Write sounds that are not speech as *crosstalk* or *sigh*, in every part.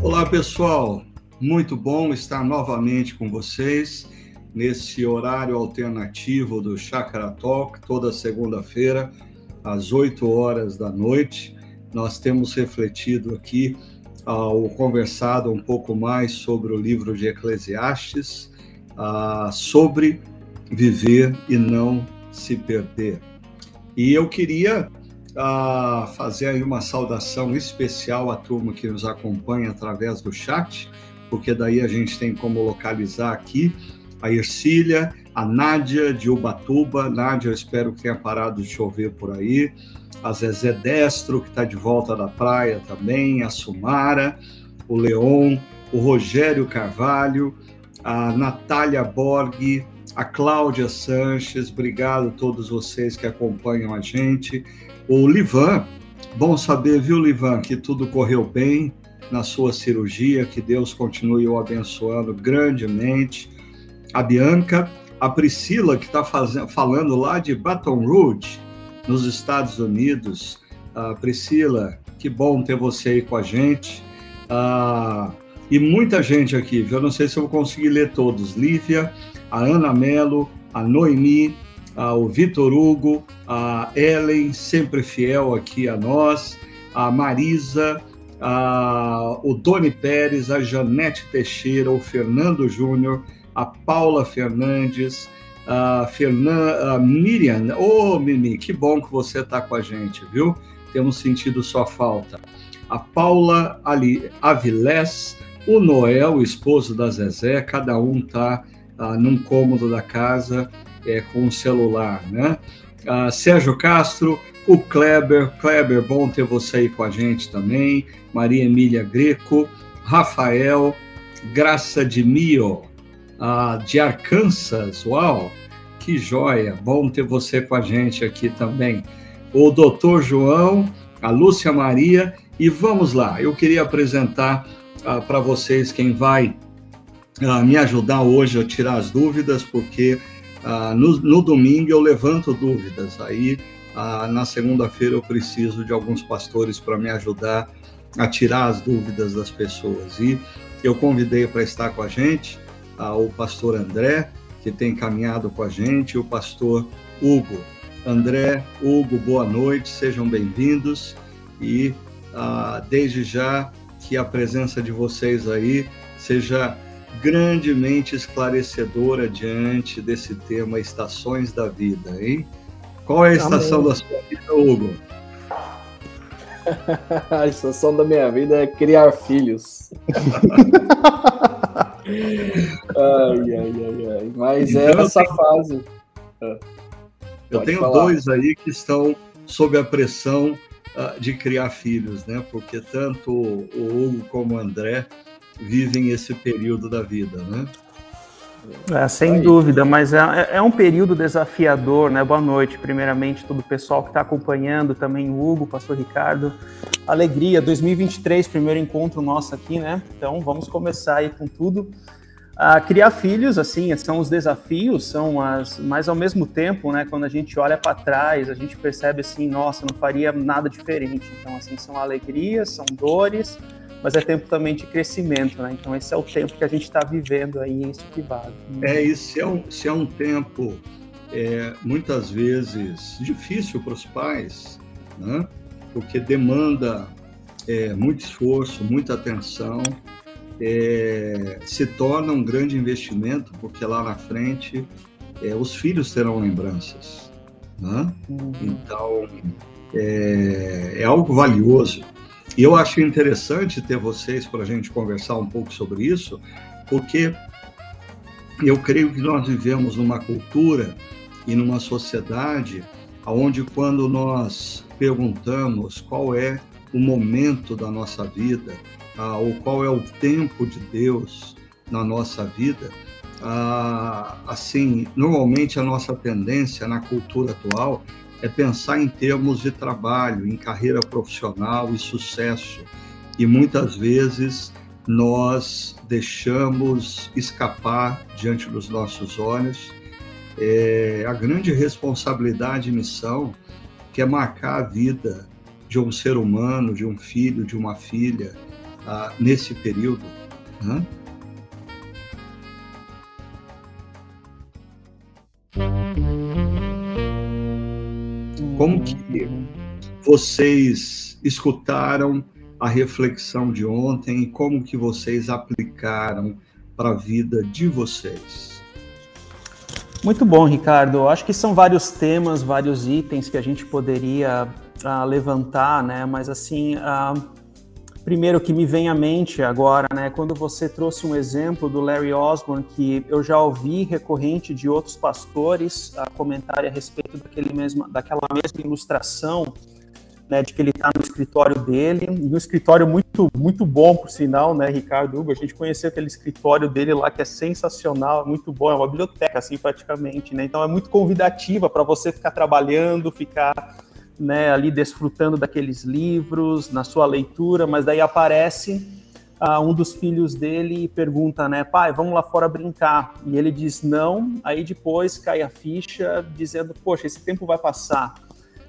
Olá, pessoal. Muito bom estar novamente com vocês nesse horário alternativo do Chakra Talk, toda segunda-feira, às 8 horas da noite. Nós temos refletido aqui, uh, conversado um pouco mais sobre o livro de Eclesiastes, uh, sobre viver e não se perder. E eu queria fazer aí uma saudação especial à turma que nos acompanha através do chat, porque daí a gente tem como localizar aqui a Ercília, a Nádia de Ubatuba. Nádia, eu espero que tenha parado de chover por aí. A Zezé Destro, que está de volta da praia também. A Sumara, o Leon, o Rogério Carvalho, a Natália Borg, a Cláudia Sanches. Obrigado a todos vocês que acompanham a gente. O Livan, bom saber, viu, Livan, que tudo correu bem na sua cirurgia, que Deus continue o abençoando grandemente. A Bianca, a Priscila, que está falando lá de Baton Rouge, nos Estados Unidos. Uh, Priscila, que bom ter você aí com a gente. Uh, e muita gente aqui, viu? Eu não sei se eu vou conseguir ler todos. Lívia, a Ana Melo, a Noemi, o Vitor Hugo, a Ellen, sempre fiel aqui a nós, a Marisa, a, o Doni Pérez, a Janete Teixeira, o Fernando Júnior, a Paula Fernandes, a, Fernan, a Miriam. Ô, oh, Mimi, que bom que você está com a gente, viu? Temos sentido sua falta. A Paula Ali, Avilés, o Noel, o esposo da Zezé, cada um está ah, num cômodo da casa é, com o celular, né? Uh, Sérgio Castro, o Kleber, Kleber, bom ter você aí com a gente também, Maria Emília Greco, Rafael, Graça de Mio, uh, de Arkansas, uau, que joia, bom ter você com a gente aqui também. O doutor João, a Lúcia Maria, e vamos lá, eu queria apresentar uh, para vocês quem vai me ajudar hoje a tirar as dúvidas, porque ah, no, no, domingo eu levanto dúvidas, aí ah, na segunda-feira eu preciso de alguns pastores para me ajudar a tirar as dúvidas das pessoas. E eu convidei para estar com a gente ah, o pastor André, que tem caminhado com a gente, e o pastor Hugo. André, Hugo, boa noite, sejam bem-vindos e ah, desde já que a presença de vocês aí seja grandemente esclarecedora diante desse tema Estações da Vida, hein? Qual é a estação Amém. da sua vida, Hugo? *laughs* a estação da minha vida é criar filhos. *laughs* ai, ai, ai, ai. Mas então, é essa tenho... fase. Ah, eu tenho falar. dois aí que estão sob a pressão uh, de criar filhos, né? Porque tanto o Hugo como o André vivem esse período da vida, né? É, sem Aí. dúvida, mas é, é, é, um período desafiador, né? Boa noite, primeiramente, todo o pessoal que está acompanhando, também o Hugo, pastor Ricardo. Alegria, 2023, primeiro encontro nosso aqui, né? Então vamos começar aí com tudo. Ah, criar filhos, assim, são os desafios, são as, mas ao mesmo tempo, né, quando a gente olha para trás, a gente percebe assim, nossa, não faria nada diferente. Então, assim, são alegrias, são dores, mas é tempo também de crescimento, né? Então esse é o tempo que a gente está vivendo aí em Estivado. É, isso é um, se é um tempo é, muitas vezes difícil para os pais, né? Porque demanda é, muito esforço, muita atenção, é, se torna um grande investimento, porque lá na frente é, os filhos terão lembranças, né? Uhum. Então é, é algo valioso. E eu acho interessante ter vocês para a gente conversar um pouco sobre isso, porque eu creio que nós vivemos numa cultura e numa sociedade onde quando nós perguntamos qual é o momento da nossa vida, ah, ou qual é o tempo de Deus na nossa vida, ah, assim, normalmente a nossa tendência na cultura atual é pensar em termos de trabalho, em carreira profissional e sucesso. E muitas vezes nós deixamos escapar diante dos nossos olhos é, a grande responsabilidade e missão que é marcar a vida de um ser humano, de um filho, de uma filha, ah, nesse período? Né? Como que vocês escutaram a reflexão de ontem e como que vocês aplicaram para a vida de vocês? Muito bom, Ricardo. Acho que são vários temas, vários itens que a gente poderia uh, levantar, né? Mas assim, uh, primeiro que me vem à mente agora, né? Quando você trouxe um exemplo do Larry Osborne, que eu já ouvi recorrente de outros pastores a a respeito daquele mesmo, daquela mesma ilustração né, de que ele está no escritório dele, e um escritório muito, muito bom, por sinal, né, Ricardo Hugo, a gente conheceu aquele escritório dele lá que é sensacional, muito bom, é uma biblioteca, assim, praticamente, né, então é muito convidativa para você ficar trabalhando, ficar, né, ali desfrutando daqueles livros, na sua leitura, mas daí aparece uh, um dos filhos dele e pergunta, né, pai, vamos lá fora brincar, e ele diz não, aí depois cai a ficha dizendo, poxa, esse tempo vai passar,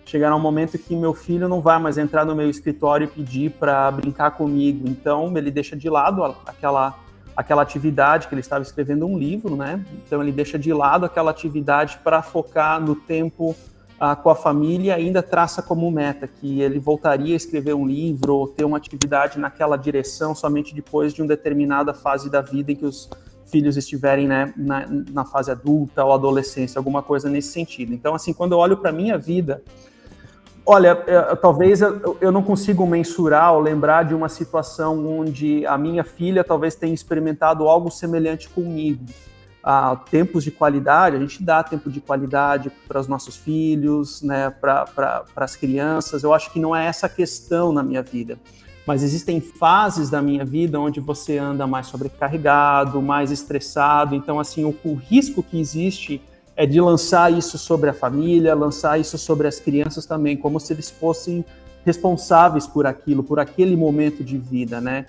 chegará um momento que meu filho não vai mais entrar no meu escritório e pedir para brincar comigo. Então, ele deixa de lado aquela, aquela atividade que ele estava escrevendo um livro, né? Então, ele deixa de lado aquela atividade para focar no tempo ah, com a família ainda traça como meta que ele voltaria a escrever um livro ou ter uma atividade naquela direção somente depois de uma determinada fase da vida em que os filhos estiverem né, na, na fase adulta ou adolescência, alguma coisa nesse sentido. Então, assim, quando eu olho para a minha vida, Olha, é, talvez eu não consiga mensurar ou lembrar de uma situação onde a minha filha talvez tenha experimentado algo semelhante comigo. Tempos de qualidade, a gente dá tempo de qualidade para os nossos filhos, né, para as crianças. Eu acho que não é essa a questão na minha vida. Mas existem fases da minha vida onde você anda mais sobrecarregado, mais estressado. Então, assim, o, o risco que existe é de lançar isso sobre a família, lançar isso sobre as crianças também, como se eles fossem responsáveis por aquilo, por aquele momento de vida, né?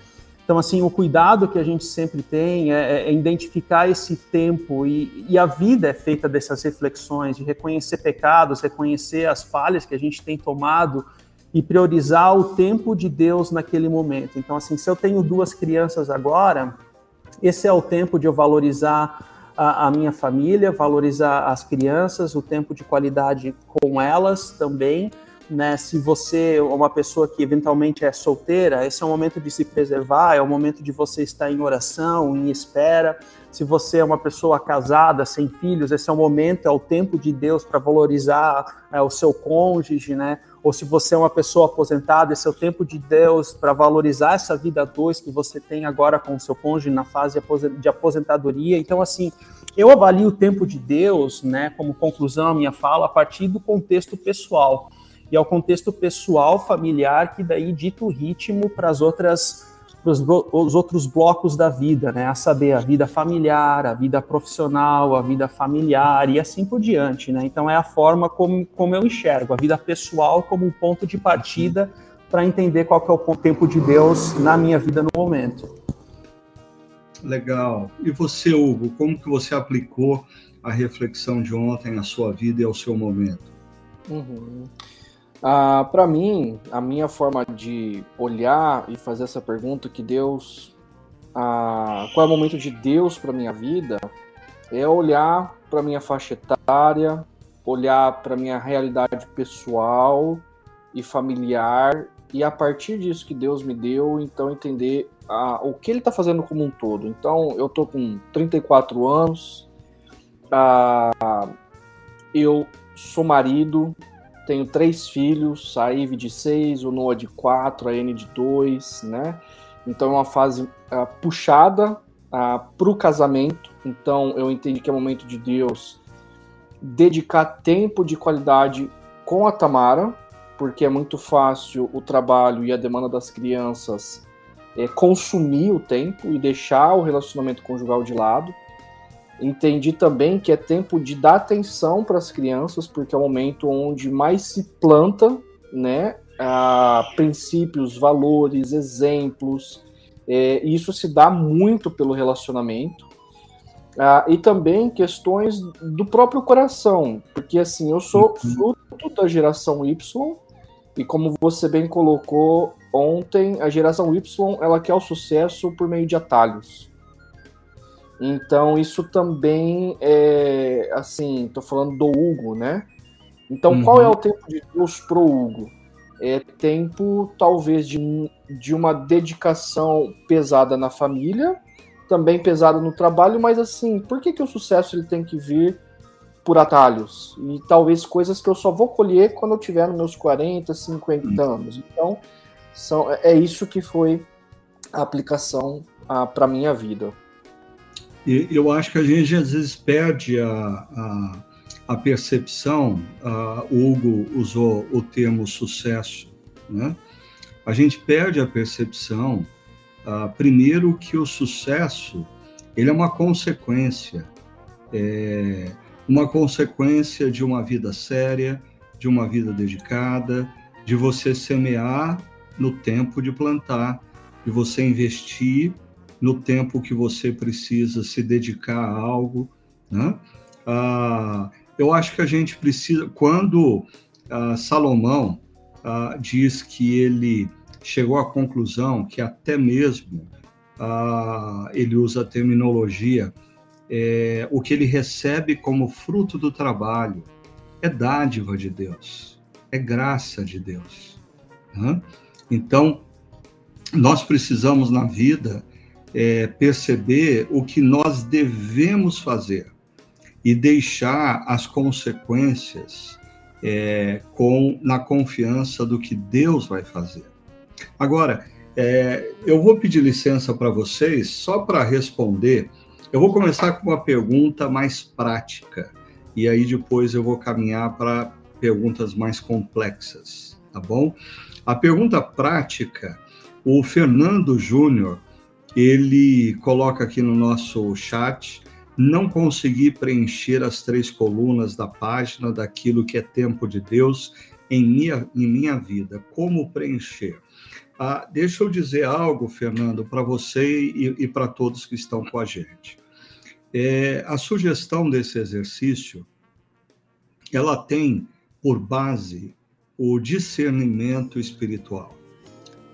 Então, assim, o cuidado que a gente sempre tem é, é identificar esse tempo e, e, a vida é feita dessas reflexões, de reconhecer pecados, reconhecer as falhas que a gente tem tomado e priorizar o tempo de Deus naquele momento. Então, assim, se eu tenho duas crianças agora, esse é o tempo de eu valorizar a, a, minha família, valorizar as crianças, o tempo de qualidade com elas também. Né? Se você é uma pessoa que eventualmente é solteira, esse é o momento de se preservar, é o momento de você estar em oração, em espera. Se você é uma pessoa casada, sem filhos, esse é o momento, é o tempo de Deus para valorizar é, o seu cônjuge, né? ou se você é uma pessoa aposentada, esse é o tempo de Deus para valorizar essa vida dois que você tem agora com o seu cônjuge na fase de aposentadoria. Então, assim, eu avalio o tempo de Deus, né, como conclusão a minha fala, a partir do contexto pessoal. E é o contexto pessoal, familiar, que daí dita o ritmo para as outras os outros blocos da vida, né? A saber, a vida familiar, a vida profissional, a vida familiar e assim por diante, né? Então é a forma como, como eu enxergo a vida pessoal como um ponto de partida para entender qual que é o tempo de Deus na minha vida no momento. Legal. E você, Hugo, como que você aplicou a reflexão de ontem à sua vida e ao seu momento? Uhum. Ah, para mim, a minha forma de olhar e fazer essa pergunta que Deus, ah, qual é o momento de Deus para minha vida, é olhar para minha faixa etária, olhar para minha realidade pessoal e familiar e a partir disso que Deus me deu, então entender ah, o que Ele está fazendo como um todo. Então, eu tô com 34 anos, ah, eu sou marido, tenho três filhos, a Eve de seis, o Noah de quatro, a N de dois, né? Então é uma fase uh, puxada uh, ah, para o casamento. Então eu entendi que é momento de Deus dedicar tempo de qualidade com a Tamara, porque é muito fácil o trabalho e a demanda das crianças é, consumir o tempo e deixar o relacionamento conjugal de lado. Entendi também que é tempo de dar atenção para as crianças, porque é o momento onde mais se planta, né, a princípios, valores, exemplos. É, e isso se dá muito pelo relacionamento. Ah, e também questões do próprio coração, porque assim, eu sou uhum. fruto da geração Y, e como você bem colocou, ontem, a geração Y ela quer o sucesso por meio de atalhos. Então isso também é assim, tô falando do Hugo, né? Então uhum. qual é o tempo de Deus pro Hugo? É tempo talvez de, de uma dedicação pesada na família, também pesada no trabalho, mas assim, por que, que o sucesso ele tem que vir por atalhos? E talvez coisas que eu só vou colher quando eu tiver nos meus 40, 50 uhum. anos. Então, são, é isso que foi a aplicação para minha vida. Eu acho que a gente às vezes perde a, a, a percepção. A, o Hugo usou o termo sucesso, né? A gente perde a percepção, primeiro, que o sucesso ele é uma consequência, é uma consequência de uma vida séria, de uma vida dedicada, de você semear no tempo de plantar, de você investir no tempo que você precisa se dedicar a algo, né? Ah, eu acho que a gente precisa, quando ah, Salomão ah, diz que ele chegou à conclusão que até mesmo ah, ele usa a terminologia, é, o que ele recebe como fruto do trabalho é dádiva de Deus, é graça de Deus. Né? Então, nós precisamos na vida é, perceber o que nós devemos fazer e deixar as consequências é, com na confiança do que Deus vai fazer. Agora, é, eu vou pedir licença para vocês só para responder. Eu vou começar com uma pergunta mais prática e aí depois eu vou caminhar para perguntas mais complexas, tá bom? A pergunta prática, o Fernando Júnior ele coloca aqui no nosso chat, não consegui preencher as três colunas da página daquilo que é tempo de Deus em minha, em minha vida. Como preencher? Ah, deixa eu dizer algo, Fernando, para você e, e para todos que estão com a gente. É, a sugestão desse exercício, ela tem por base o discernimento espiritual.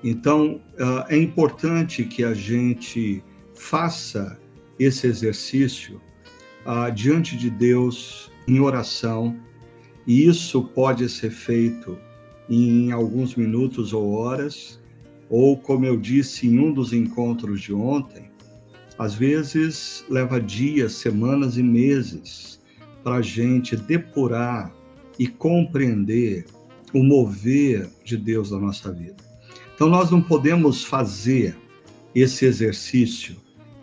Então, ah, é importante que a gente faça esse exercício uh, diante de Deus em oração, e isso pode ser feito em alguns minutos ou horas, ou, como eu disse em um dos encontros de ontem, às vezes leva dias, semanas e meses para a gente depurar e compreender o mover de Deus na nossa vida. Então, nós não podemos fazer esse exercício.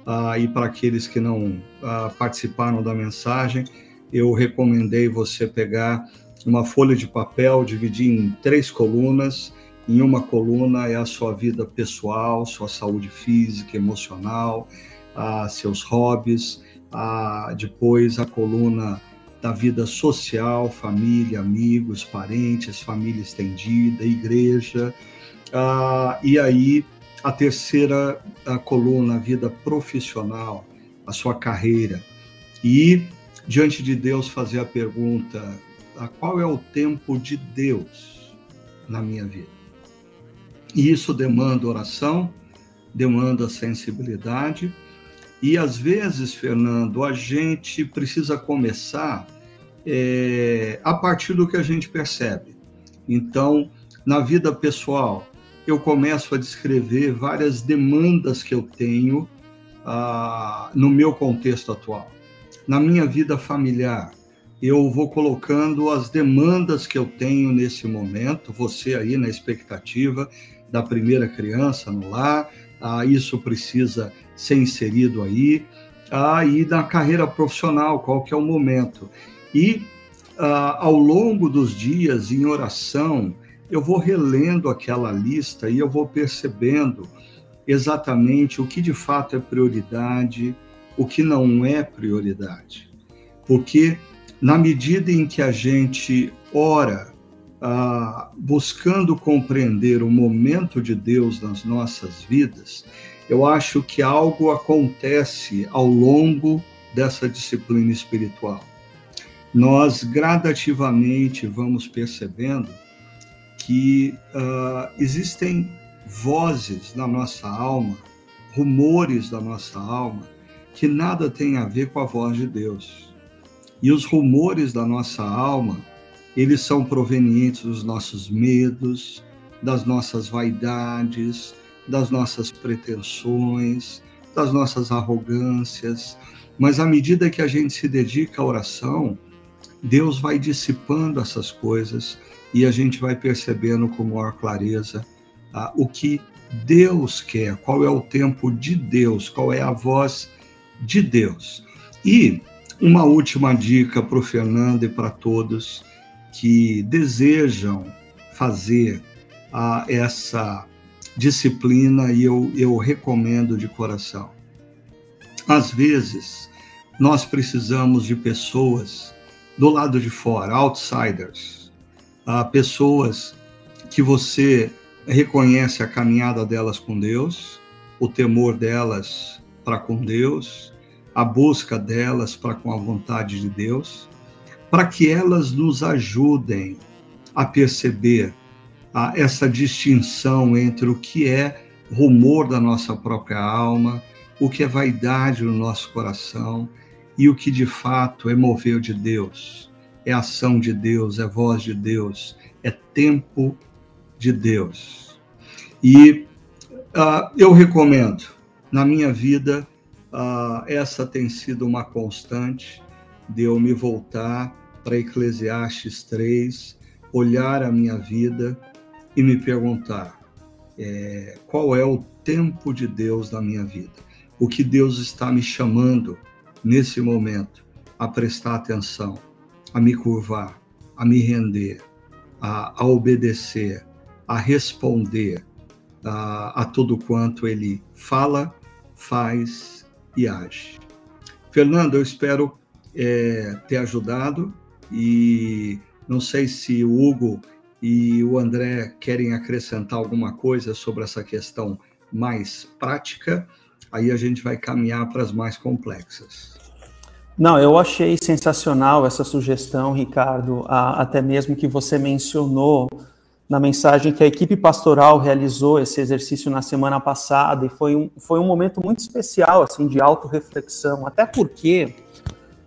Ah, e para aqueles que não ah, participaram da mensagem, eu recomendei você pegar uma folha de papel, dividir em três colunas. Em uma coluna é a sua vida pessoal, sua saúde física, emocional, ah, seus hobbies. Ah, depois a coluna da vida social, família, amigos, parentes, família estendida, igreja. Ah, e aí, a terceira a coluna, a vida profissional, a sua carreira. E, diante de Deus, fazer a pergunta: ah, qual é o tempo de Deus na minha vida? E isso demanda oração, demanda sensibilidade. E às vezes, Fernando, a gente precisa começar é, a partir do que a gente percebe. Então, na vida pessoal, eu começo a descrever várias demandas que eu tenho ah, no meu contexto atual. Na minha vida familiar, eu vou colocando as demandas que eu tenho nesse momento, você aí na expectativa da primeira criança no lar, ah, isso precisa ser inserido aí, ah, na carreira profissional, qual que é o momento. E ah, ao longo dos dias, em oração, eu vou relendo aquela lista e eu vou percebendo exatamente o que de fato é prioridade, o que não é prioridade. Porque na medida em que a gente ora ah, buscando compreender o momento de Deus nas nossas vidas, eu acho que algo acontece ao longo dessa disciplina espiritual. Nós gradativamente vamos percebendo que uh, existem vozes na nossa alma, rumores da nossa alma, que nada tem a ver com a voz de Deus. E os rumores da nossa alma, eles são provenientes dos nossos medos, das nossas vaidades, das nossas pretensões, das nossas arrogâncias. Mas à medida que a gente se dedica à oração, Deus vai dissipando essas coisas e a gente vai percebendo com maior clareza ah, o que Deus quer, qual é o tempo de Deus, qual é a voz de Deus. E uma última dica para o Fernando e para todos que desejam fazer ah, essa disciplina e eu, eu recomendo de coração. Às vezes, nós precisamos de pessoas do lado de fora, outsiders, ah, pessoas que você reconhece a caminhada delas com Deus, o temor delas para com Deus, a busca delas para com a vontade de Deus, para que elas nos ajudem a perceber a, essa distinção entre o que é rumor da nossa própria alma, o que é vaidade no nosso coração e o que de fato é mover de Deus, é ação de Deus, é voz de Deus, é tempo de Deus. E uh, eu recomendo, na minha vida, uh, essa tem sido uma constante de eu me voltar para Eclesiastes 3, olhar a minha vida e me perguntar é, qual é o tempo de Deus na minha vida, o que Deus está me chamando nesse momento a prestar atenção, a me curvar, a me render, a, a obedecer, a responder a, a tudo quanto Ele fala, faz e age. Fernando, eu espero é, ter ajudado e não sei se o Hugo e o André querem acrescentar alguma coisa sobre essa questão mais prática, aí a gente vai caminhar para as mais complexas. Não, eu achei sensacional essa sugestão, Ricardo, até mesmo que você mencionou na mensagem que a equipe pastoral realizou esse exercício na semana passada e foi um, foi um momento muito especial assim de autorreflexão, até porque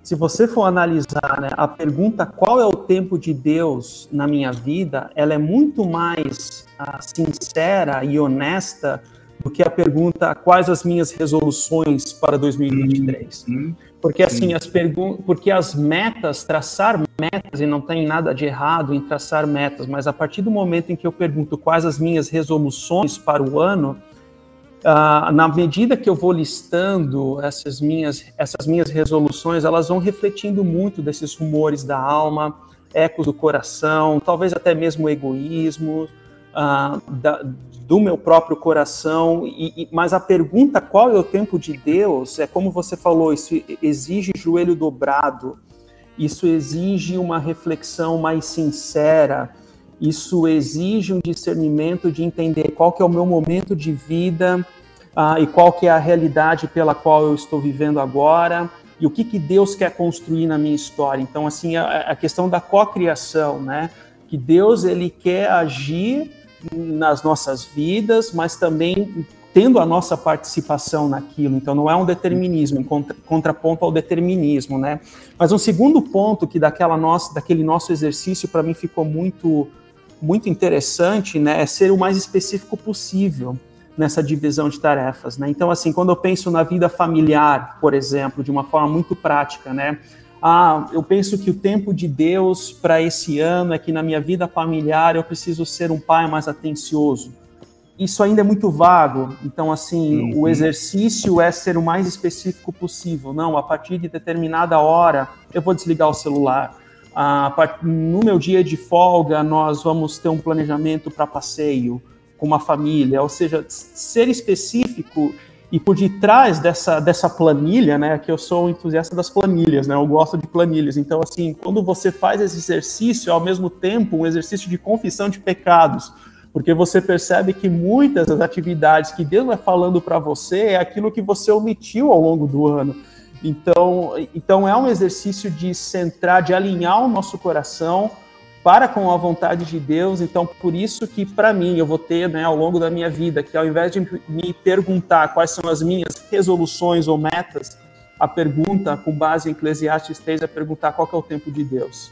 se você for analisar né, a pergunta qual é o tempo de Deus na minha vida, ela é muito mais uh, sincera e honesta do que a pergunta quais as minhas resoluções para 2023. Uhum. Porque assim, as perguntas, porque as metas, traçar metas, e não tem nada de errado em traçar metas, mas a partir do momento em que eu pergunto quais as minhas resoluções para o ano, Uh, na medida que eu vou listando essas minhas, essas minhas resoluções, elas vão refletindo muito desses rumores da alma, ecos do coração, talvez até mesmo egoísmo uh, da, do meu próprio coração. E, e, mas a pergunta qual é o tempo de Deus é como você falou, isso exige joelho dobrado, isso exige uma reflexão mais sincera isso exige um discernimento de entender qual que é o meu momento de vida uh, e qual que é a realidade pela qual eu estou vivendo agora e o que, que Deus quer construir na minha história. Então, assim, a, a questão da cocriação, né? Que Deus ele quer agir nas nossas vidas, mas também tendo a nossa participação naquilo. Então, não é um determinismo, em contra, contraponto ao determinismo, né? Mas um segundo ponto que daquela nossa, daquele nosso exercício para mim ficou muito muito interessante, né, é ser o mais específico possível nessa divisão de tarefas, né? Então, assim, quando eu penso na vida familiar, por exemplo, de uma forma muito prática, né? Ah, eu penso que o tempo de Deus para esse ano é que na minha vida familiar eu preciso ser um pai mais atencioso. Isso ainda é muito vago, então, assim, uhum. o exercício é ser o mais específico possível. Não, a partir de determinada hora eu vou desligar o celular no meu dia de folga, nós vamos ter um planejamento para passeio com uma família, ou seja, ser específico e por detrás dessa, dessa planilha, né, que eu sou entusiasta das planilhas, né, eu gosto de planilhas. Então, assim, quando você faz esse exercício, ao mesmo tempo um exercício de confissão de pecados, porque você percebe que muitas das atividades que Deus vai falando para você é aquilo que você omitiu ao longo do ano. Então, então é um exercício de centrar, de alinhar o nosso coração para com a vontade de Deus. Então, por isso que para mim eu vou ter, né, ao longo da minha vida, que ao invés de me perguntar quais são as minhas resoluções ou metas, a pergunta com base em Eclesiastes 3 é perguntar qual é o tempo de Deus.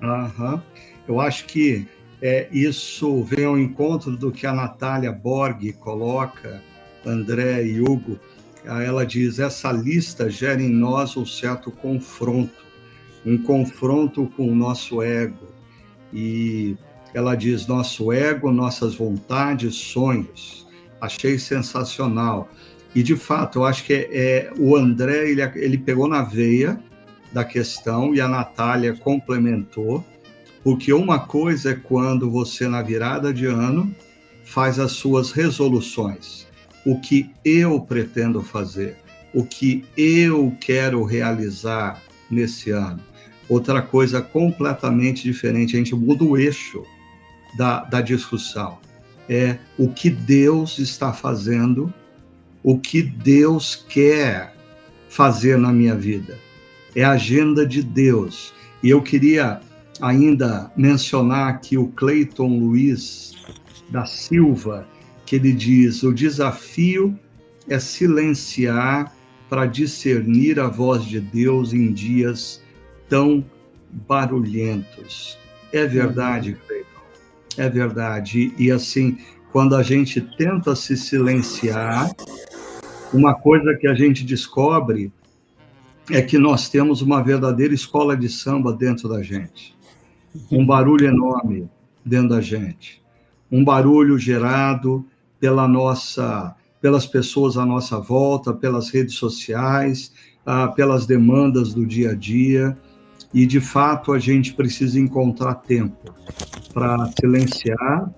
Uhum. Eu acho que é, isso vem ao encontro do que a Natália Borg coloca, André e Hugo. Ela diz: essa lista gera em nós um certo confronto, um confronto com o nosso ego. E ela diz: nosso ego, nossas vontades, sonhos. Achei sensacional. E de fato, eu acho que é, é, o André ele, ele pegou na veia da questão e a Natália complementou, porque uma coisa é quando você, na virada de ano, faz as suas resoluções. O que eu pretendo fazer, o que eu quero realizar nesse ano. Outra coisa completamente diferente, a gente muda o eixo da, da discussão. É o que Deus está fazendo o que Deus quer fazer na minha vida. É a agenda de Deus. E eu queria ainda mencionar aqui o Cleiton Luiz da Silva, que ele diz: o desafio é silenciar para discernir a voz de Deus em dias tão barulhentos. É verdade, uhum. Cleiton. É verdade. E, e assim, quando a gente tenta se silenciar, uma coisa que a gente descobre é que nós temos uma verdadeira escola de samba dentro da gente. Um barulho enorme dentro da gente. Um barulho gerado pela nossa, pelas pessoas à nossa volta, pelas redes sociais, ah, pelas demandas do dia a dia. E, de fato, a gente precisa encontrar tempo para silenciar,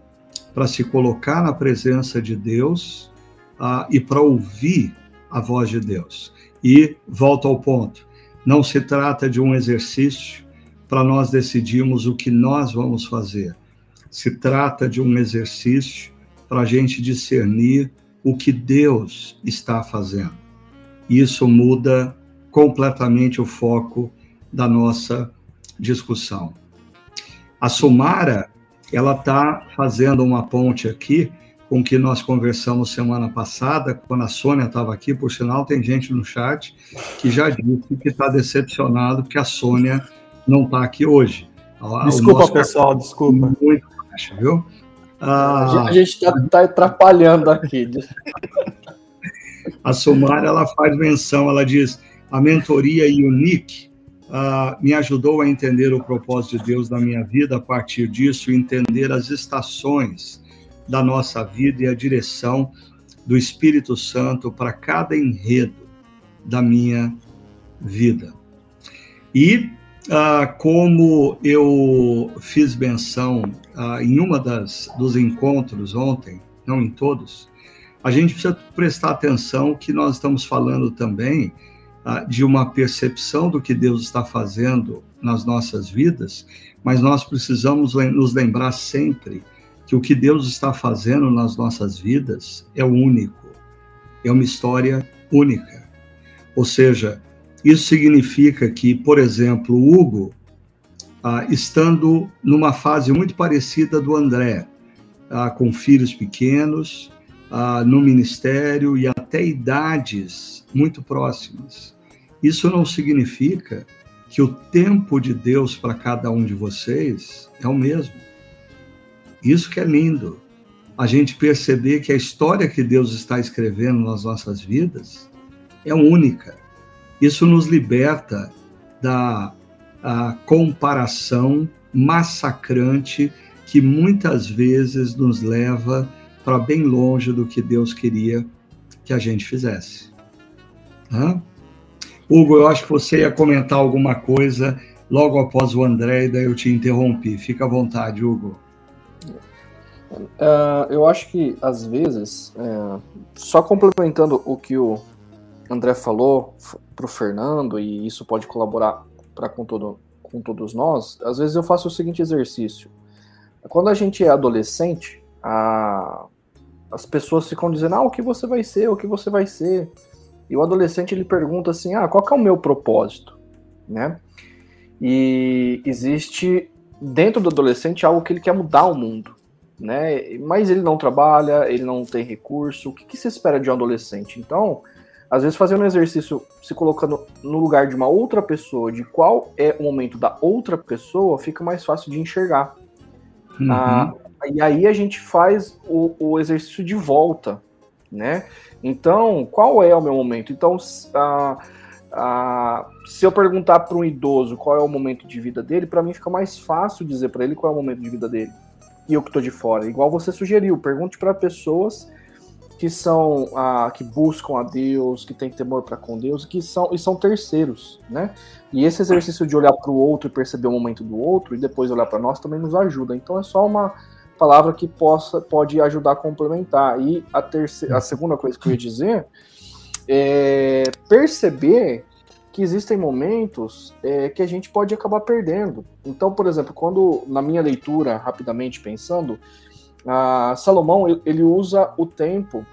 para se colocar na presença de Deus uh, e para ouvir a voz de Deus. E volto ao ponto: não se trata de um exercício para nós decidirmos o que nós vamos fazer. Se trata de um exercício para a gente discernir o que Deus está fazendo. Isso muda completamente o foco da nossa discussão. A Sumara, ela está fazendo uma ponte aqui com que nós conversamos semana passada, quando a Sônia estava aqui, por sinal, tem gente no chat que já disse que está decepcionado que a Sônia não está aqui hoje. Desculpa, pessoal, desculpa. Muito baixo, viu? Ah, a gente está tá atrapalhando aqui. *laughs* a Somara, ela faz menção, ela diz, a mentoria Unique uh, me ajudou a entender o propósito de Deus na minha vida, a partir disso, entender as estações da nossa vida e a direção do Espírito Santo para cada enredo da minha vida. E ah, como eu fiz menção ah, em uma das dos encontros ontem, não em todos, a gente precisa prestar atenção que nós estamos falando também de uma percepção do que Deus está fazendo nas nossas vidas, mas nós precisamos nos lembrar sempre que o que Deus está fazendo nas nossas vidas é único, é uma história única. Ou seja, isso significa que, por exemplo, Hugo, ah, estando numa fase muito parecida do André, ah, com filhos pequenos, ah, no ministério e até idades muito próximas. Isso não significa que o tempo de Deus para cada um de vocês é o mesmo. Isso que é lindo. A gente perceber que a história que Deus está escrevendo nas nossas vidas é única. Isso nos liberta da comparação massacrante que muitas vezes nos leva para bem longe do que Deus queria que a gente fizesse. Hã? Hugo, eu acho que você ia comentar alguma coisa logo após o André, e daí eu te interrompi. Fica à vontade, Hugo. Uh, eu acho que, às vezes, é, só complementando o que o André falou para o Fernando, e isso pode colaborar para com, todo, com todos nós, às vezes eu faço o seguinte exercício. Quando a gente é adolescente, a, as pessoas ficam dizendo, ah, o que você vai ser, o que você vai ser. E o adolescente ele pergunta assim, ah, qual que é o meu propósito, né? E existe dentro do adolescente algo que ele quer mudar o mundo, né? Mas ele não trabalha, ele não tem recurso. O que, que se espera de um adolescente? Então, às vezes fazendo um exercício, se colocando no lugar de uma outra pessoa, de qual é o momento da outra pessoa, fica mais fácil de enxergar. Uhum. Ah, e aí a gente faz o, o, exercício de volta, né? Então, qual é o meu momento? Então, ah, ah, se eu perguntar para um idoso qual é o momento de vida dele, para mim fica mais fácil dizer para ele qual é o momento de vida dele. E eu que estou de fora. Igual você sugeriu, pergunte para pessoas que são que buscam a Deus, que têm temor para com Deus, que são e são terceiros, né? E esse exercício de olhar para o outro e perceber o momento do outro e depois olhar para nós também nos ajuda. Então é só uma palavra que possa pode ajudar a complementar. E a terceira, a segunda coisa que eu ia dizer é perceber que existem momentos é, que a gente pode acabar perdendo. Então, por exemplo, quando na minha leitura, rapidamente pensando, Salomão ele usa o tempo,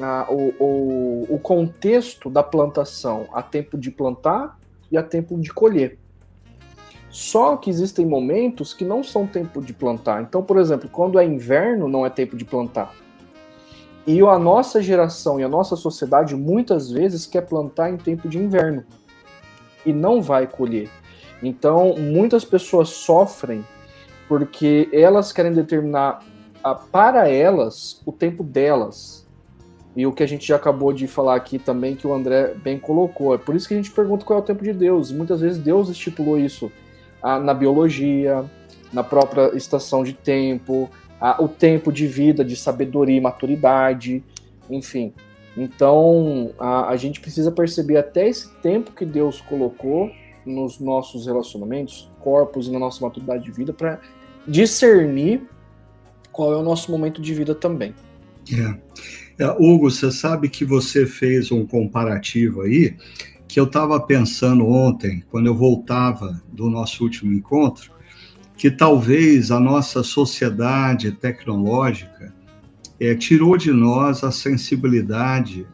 a, o, o, o contexto da plantação, a tempo de plantar e a tempo de colher. Só que existem momentos que não são tempo de plantar. Então, por exemplo, quando é inverno, não é tempo de plantar. E a nossa geração e a nossa sociedade muitas vezes quer plantar em tempo de inverno e não vai colher. Então, muitas pessoas sofrem porque elas querem determinar a, para elas o tempo delas. E o que a gente já acabou de falar aqui também, que o André bem colocou. É por isso que a gente pergunta qual é o tempo de Deus. Muitas vezes Deus estipulou isso ah, na biologia, na própria estação de tempo, a, o tempo de vida, de sabedoria e maturidade, enfim. Então, a, a gente precisa perceber até esse tempo que Deus colocou nos nossos relacionamentos, corpos e na nossa maturidade de vida para discernir qual é o nosso momento de vida também. É. é Hugo, você sabe que você fez um comparativo aí que eu estava pensando ontem, quando eu voltava do nosso último encontro, que talvez a nossa sociedade tecnológica é, tirou de nós a sensibilidade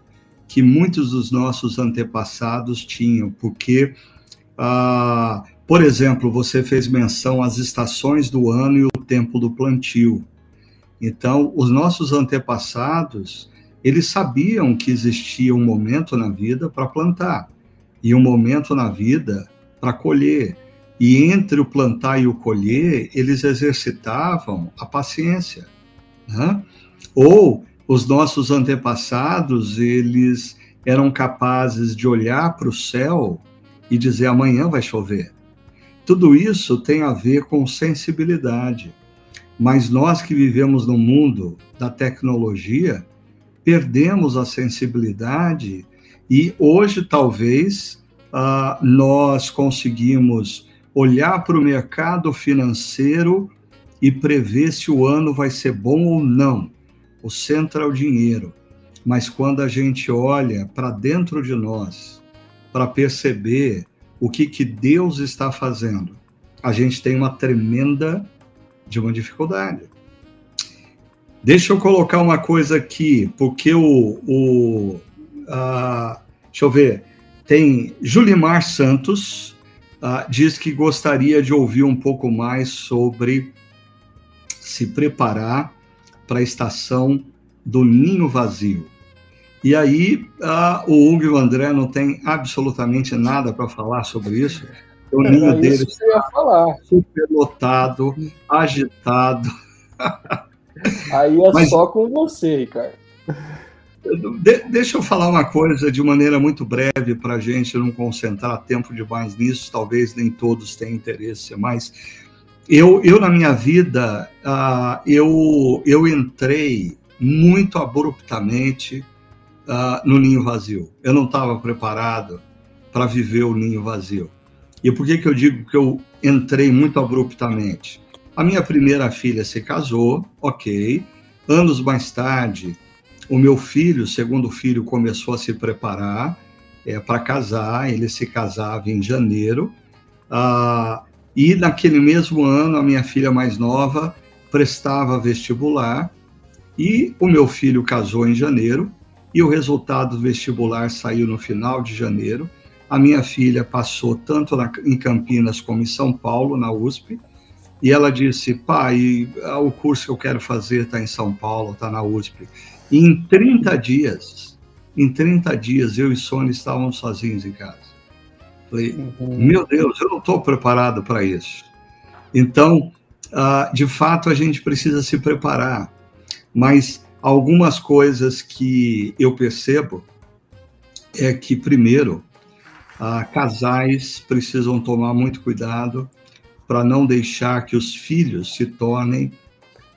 que muitos dos nossos antepassados tinham, porque, ah, por exemplo, você fez menção às estações do ano e o tempo do plantio. Então, os nossos antepassados, eles sabiam que existia um momento na vida para plantar e um momento na vida para colher. E entre o plantar e o colher, eles exercitavam a paciência. Né? Ou os nossos antepassados, eles eram capazes de olhar para o céu e dizer amanhã vai chover. Tudo isso tem a ver com sensibilidade. Mas nós que vivemos no mundo da tecnologia, perdemos a sensibilidade e hoje talvez uh, nós conseguimos olhar para o mercado financeiro e prever se o ano vai ser bom ou não. O centro é o dinheiro. Mas quando a gente olha para dentro de nós, para perceber o que, que Deus está fazendo, a gente tem uma tremenda de uma dificuldade. Deixa eu colocar uma coisa aqui, porque o. o uh, deixa eu ver. Tem Julimar Santos, uh, diz que gostaria de ouvir um pouco mais sobre se preparar para a estação do ninho vazio. E aí, uh, o Hugo e o André não tem absolutamente nada para falar sobre isso. O ninho é deles está superlotado, agitado. Aí é Mas... só com você, Ricardo. De, deixa eu falar uma coisa de maneira muito breve para a gente não concentrar tempo demais nisso, talvez nem todos tenham interesse, mas eu, eu na minha vida, uh, eu, eu entrei muito abruptamente uh, no ninho vazio. Eu não estava preparado para viver o ninho vazio. E por que, que eu digo que eu entrei muito abruptamente? A minha primeira filha se casou, ok. Anos mais tarde, o meu filho, segundo filho, começou a se preparar é, para casar. Ele se casava em janeiro. Ah, e naquele mesmo ano, a minha filha mais nova prestava vestibular. E o meu filho casou em janeiro. E o resultado do vestibular saiu no final de janeiro. A minha filha passou tanto na, em Campinas como em São Paulo, na USP. E ela disse, pai, ah, o curso que eu quero fazer está em São Paulo, está na USP. E em 30 dias, em 30 dias, eu e Sônia estávamos sozinhos em casa. Falei, uhum. meu Deus, eu não estou preparado para isso. Então, uh, de fato, a gente precisa se preparar. Mas algumas coisas que eu percebo é que, primeiro, uh, casais precisam tomar muito cuidado para não deixar que os filhos se tornem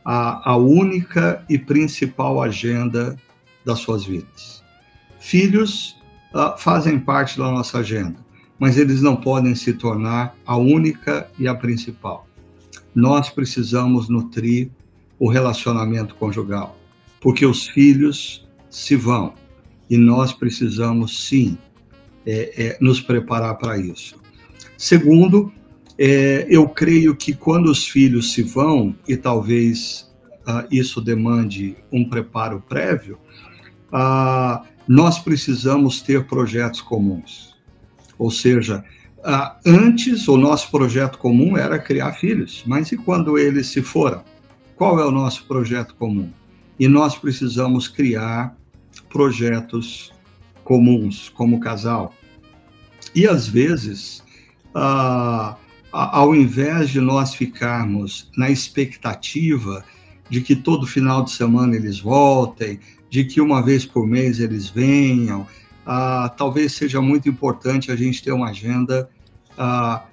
a, a única e principal agenda das suas vidas. Filhos uh, fazem parte da nossa agenda, mas eles não podem se tornar a única e a principal. Nós precisamos nutrir o relacionamento conjugal, porque os filhos se vão e nós precisamos sim é, é, nos preparar para isso. Segundo, é, eu creio que quando os filhos se vão, e talvez uh, isso demande um preparo prévio, uh, nós precisamos ter projetos comuns. Ou seja, uh, antes o nosso projeto comum era criar filhos, mas e quando eles se foram? Qual é o nosso projeto comum? E nós precisamos criar projetos comuns como casal. E às vezes, uh, ao invés de nós ficarmos na expectativa de que todo final de semana eles voltem, de que uma vez por mês eles venham, ah, talvez seja muito importante a gente ter uma agenda ah,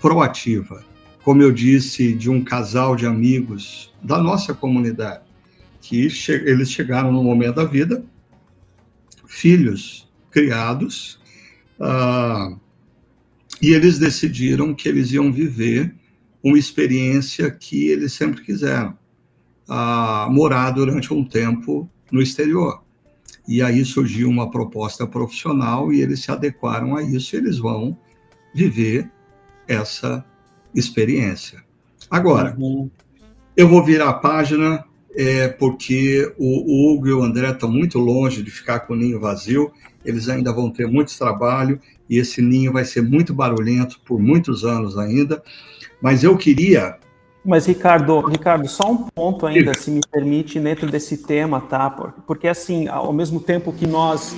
proativa. Como eu disse, de um casal de amigos da nossa comunidade, que che eles chegaram no momento da vida, filhos criados, ah, e eles decidiram que eles iam viver uma experiência que eles sempre quiseram, morar durante um tempo no exterior. E aí surgiu uma proposta profissional e eles se adequaram a isso, e eles vão viver essa experiência. Agora, eu vou virar a página é, porque o, o Hugo e o André estão muito longe de ficar com o ninho vazio, eles ainda vão ter muito trabalho e esse ninho vai ser muito barulhento por muitos anos ainda. Mas eu queria. Mas, Ricardo, Ricardo, só um ponto ainda, se me permite, dentro desse tema, tá? Porque, assim, ao mesmo tempo que nós,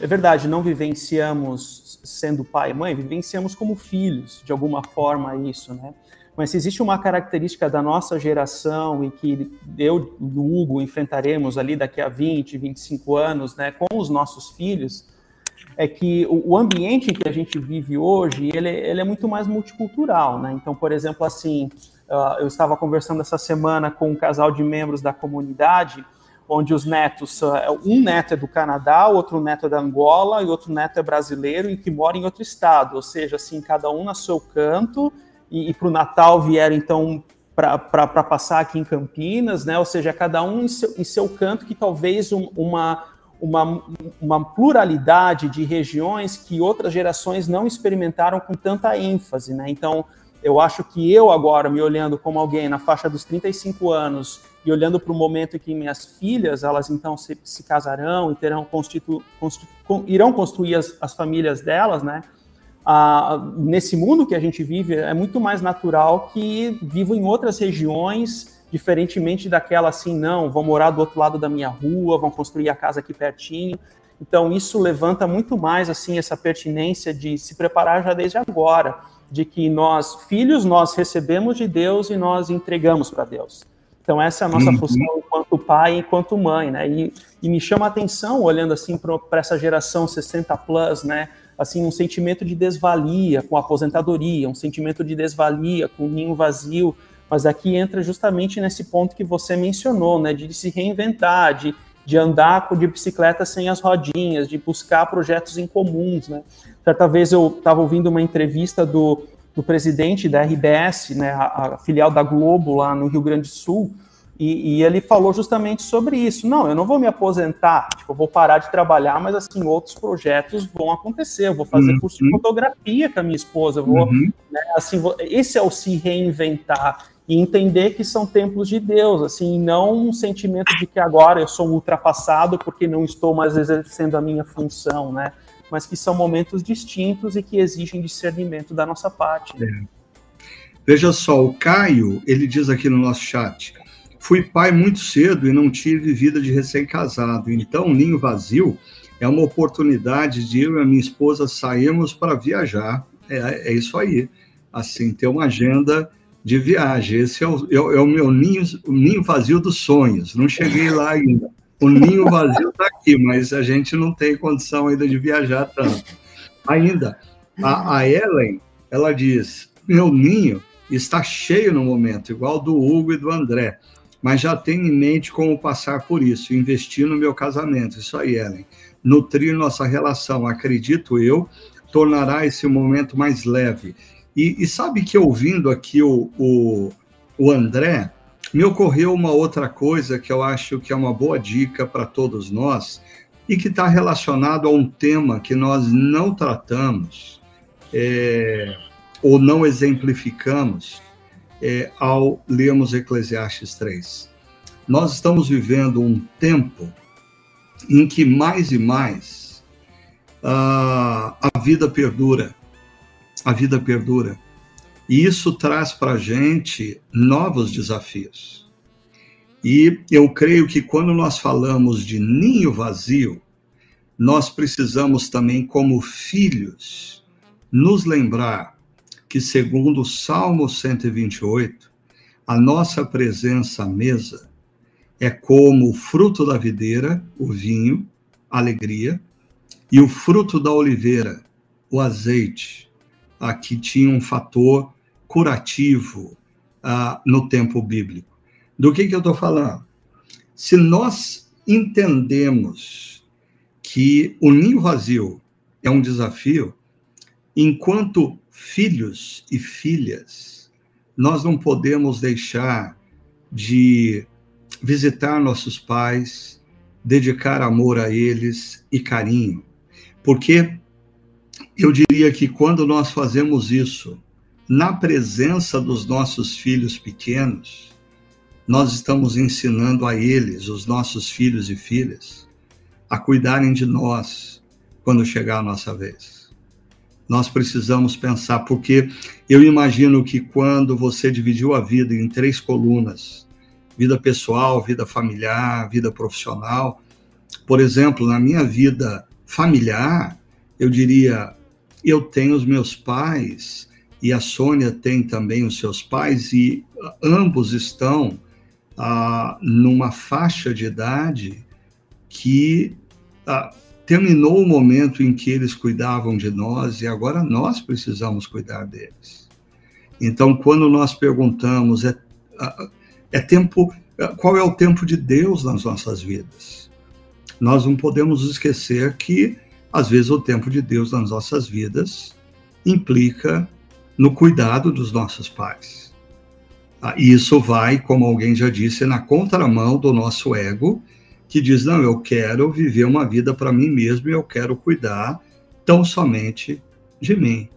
é verdade, não vivenciamos sendo pai e mãe, vivenciamos como filhos, de alguma forma, isso, né? Mas se existe uma característica da nossa geração e que eu e o Hugo enfrentaremos ali daqui a 20, 25 anos, né, com os nossos filhos, é que o, ambiente que a gente vive hoje, ele, ele é muito mais multicultural, né? Então, por exemplo, assim, uh, eu estava conversando essa semana com um casal de membros da comunidade, onde os netos, uh, um neto é do Canadá, outro neto é da Angola e outro neto é brasileiro e que mora em outro estado, ou seja, assim, cada um no seu canto, e, e para o Natal vieram, então, para passar aqui em Campinas, né? Ou seja, cada um em seu, em seu canto que talvez um, uma uma, uma pluralidade de regiões que outras gerações não experimentaram com tanta ênfase, né? Então, eu acho que eu agora, me olhando como alguém na faixa dos 35 anos e olhando para o momento em que minhas filhas, elas então se, se casarão e terão constitu, irão construir as, as famílias delas, né? Ah, nesse mundo que a gente vive, é muito mais natural que vivam em outras regiões diferentemente daquela assim, não, vão morar do outro lado da minha rua, vão construir a casa aqui pertinho. Então isso levanta muito mais assim essa pertinência de se preparar já desde agora, de que nós, filhos, nós recebemos de Deus e nós entregamos para Deus. Então essa é a nossa uhum. função enquanto pai e enquanto mãe, né? E, e me chama a atenção olhando assim para essa geração 60 plus, né? Assim um sentimento de desvalia com a aposentadoria, um sentimento de desvalia com o ninho vazio, mas aqui entra justamente nesse ponto que você mencionou, né, de se reinventar, de, de andar de bicicleta sem as rodinhas, de buscar projetos em comuns, né. Certa vez eu estava ouvindo uma entrevista do, do presidente da RBS, né, a, a, filial da Globo lá no Rio Grande do Sul, e, e, ele falou justamente sobre isso. Não, eu não vou me aposentar, tipo, eu vou parar de trabalhar, mas assim, outros projetos vão acontecer. Eu vou fazer uhum. curso de fotografia com a minha esposa, vou, uhum. né, assim, vou, esse é o se reinventar e entender que são templos de Deus, assim, não um sentimento de que agora eu sou ultrapassado porque não estou mais exercendo a minha função, né? Mas que são momentos distintos e que exigem discernimento da nossa parte. É. Veja só, o Caio, ele diz aqui no nosso chat, fui pai muito cedo e não tive vida de recém-casado, então ninho vazio é uma oportunidade de eu e a minha esposa sairmos para viajar, é, é, isso aí, assim, ter uma agenda de viagem, esse é o, é, é o meu ninho, o ninho vazio dos sonhos, não cheguei lá ainda, o ninho vazio está aqui, mas a gente não tem condição ainda de viajar tanto. Ainda, a, a Ellen, ela diz: meu ninho está cheio no momento, igual do Hugo e do André, mas já tenho em mente como passar por isso, investir no meu casamento. Isso aí, Ellen. Nutrir nossa relação, acredito eu, tornará esse momento mais leve. E, e sabe que ouvindo aqui o, o, o André, me ocorreu uma outra coisa que eu acho que é uma boa dica para todos nós e que está relacionado a um tema que nós não tratamos é, ou não exemplificamos é, ao lermos Eclesiastes 3. Nós estamos vivendo um tempo em que mais e mais uh, a vida perdura, a vida perdura. E isso traz para a gente novos desafios. E eu creio que quando nós falamos de ninho vazio, nós precisamos também, como filhos, nos lembrar que, segundo o Salmo 128, a nossa presença à mesa é como o fruto da videira, o vinho, a alegria, e o fruto da oliveira, o azeite, aqui tinha um fator curativo ah, no tempo bíblico. Do que, que eu estou falando? Se nós entendemos que o ninho vazio é um desafio, enquanto filhos e filhas, nós não podemos deixar de visitar nossos pais, dedicar amor a eles e carinho, porque eu diria que quando nós fazemos isso na presença dos nossos filhos pequenos, nós estamos ensinando a eles, os nossos filhos e filhas, a cuidarem de nós quando chegar a nossa vez. Nós precisamos pensar, porque eu imagino que quando você dividiu a vida em três colunas, vida pessoal, vida familiar, vida profissional, por exemplo, na minha vida familiar, eu diria, eu tenho os meus pais e a Sônia tem também os seus pais e ambos estão ah, numa faixa de idade que ah, terminou o momento em que eles cuidavam de nós e agora nós precisamos cuidar deles. Então, quando nós perguntamos, é, ah, é tempo, qual é o tempo de Deus nas nossas vidas? Nós não podemos esquecer que, às vezes, o tempo de Deus nas nossas vidas implica no cuidado dos nossos pais ah, isso vai, como alguém já disse, na contramão do nosso ego, que diz: não, eu quero viver uma vida para mim mesmo e eu quero cuidar tão somente de mim.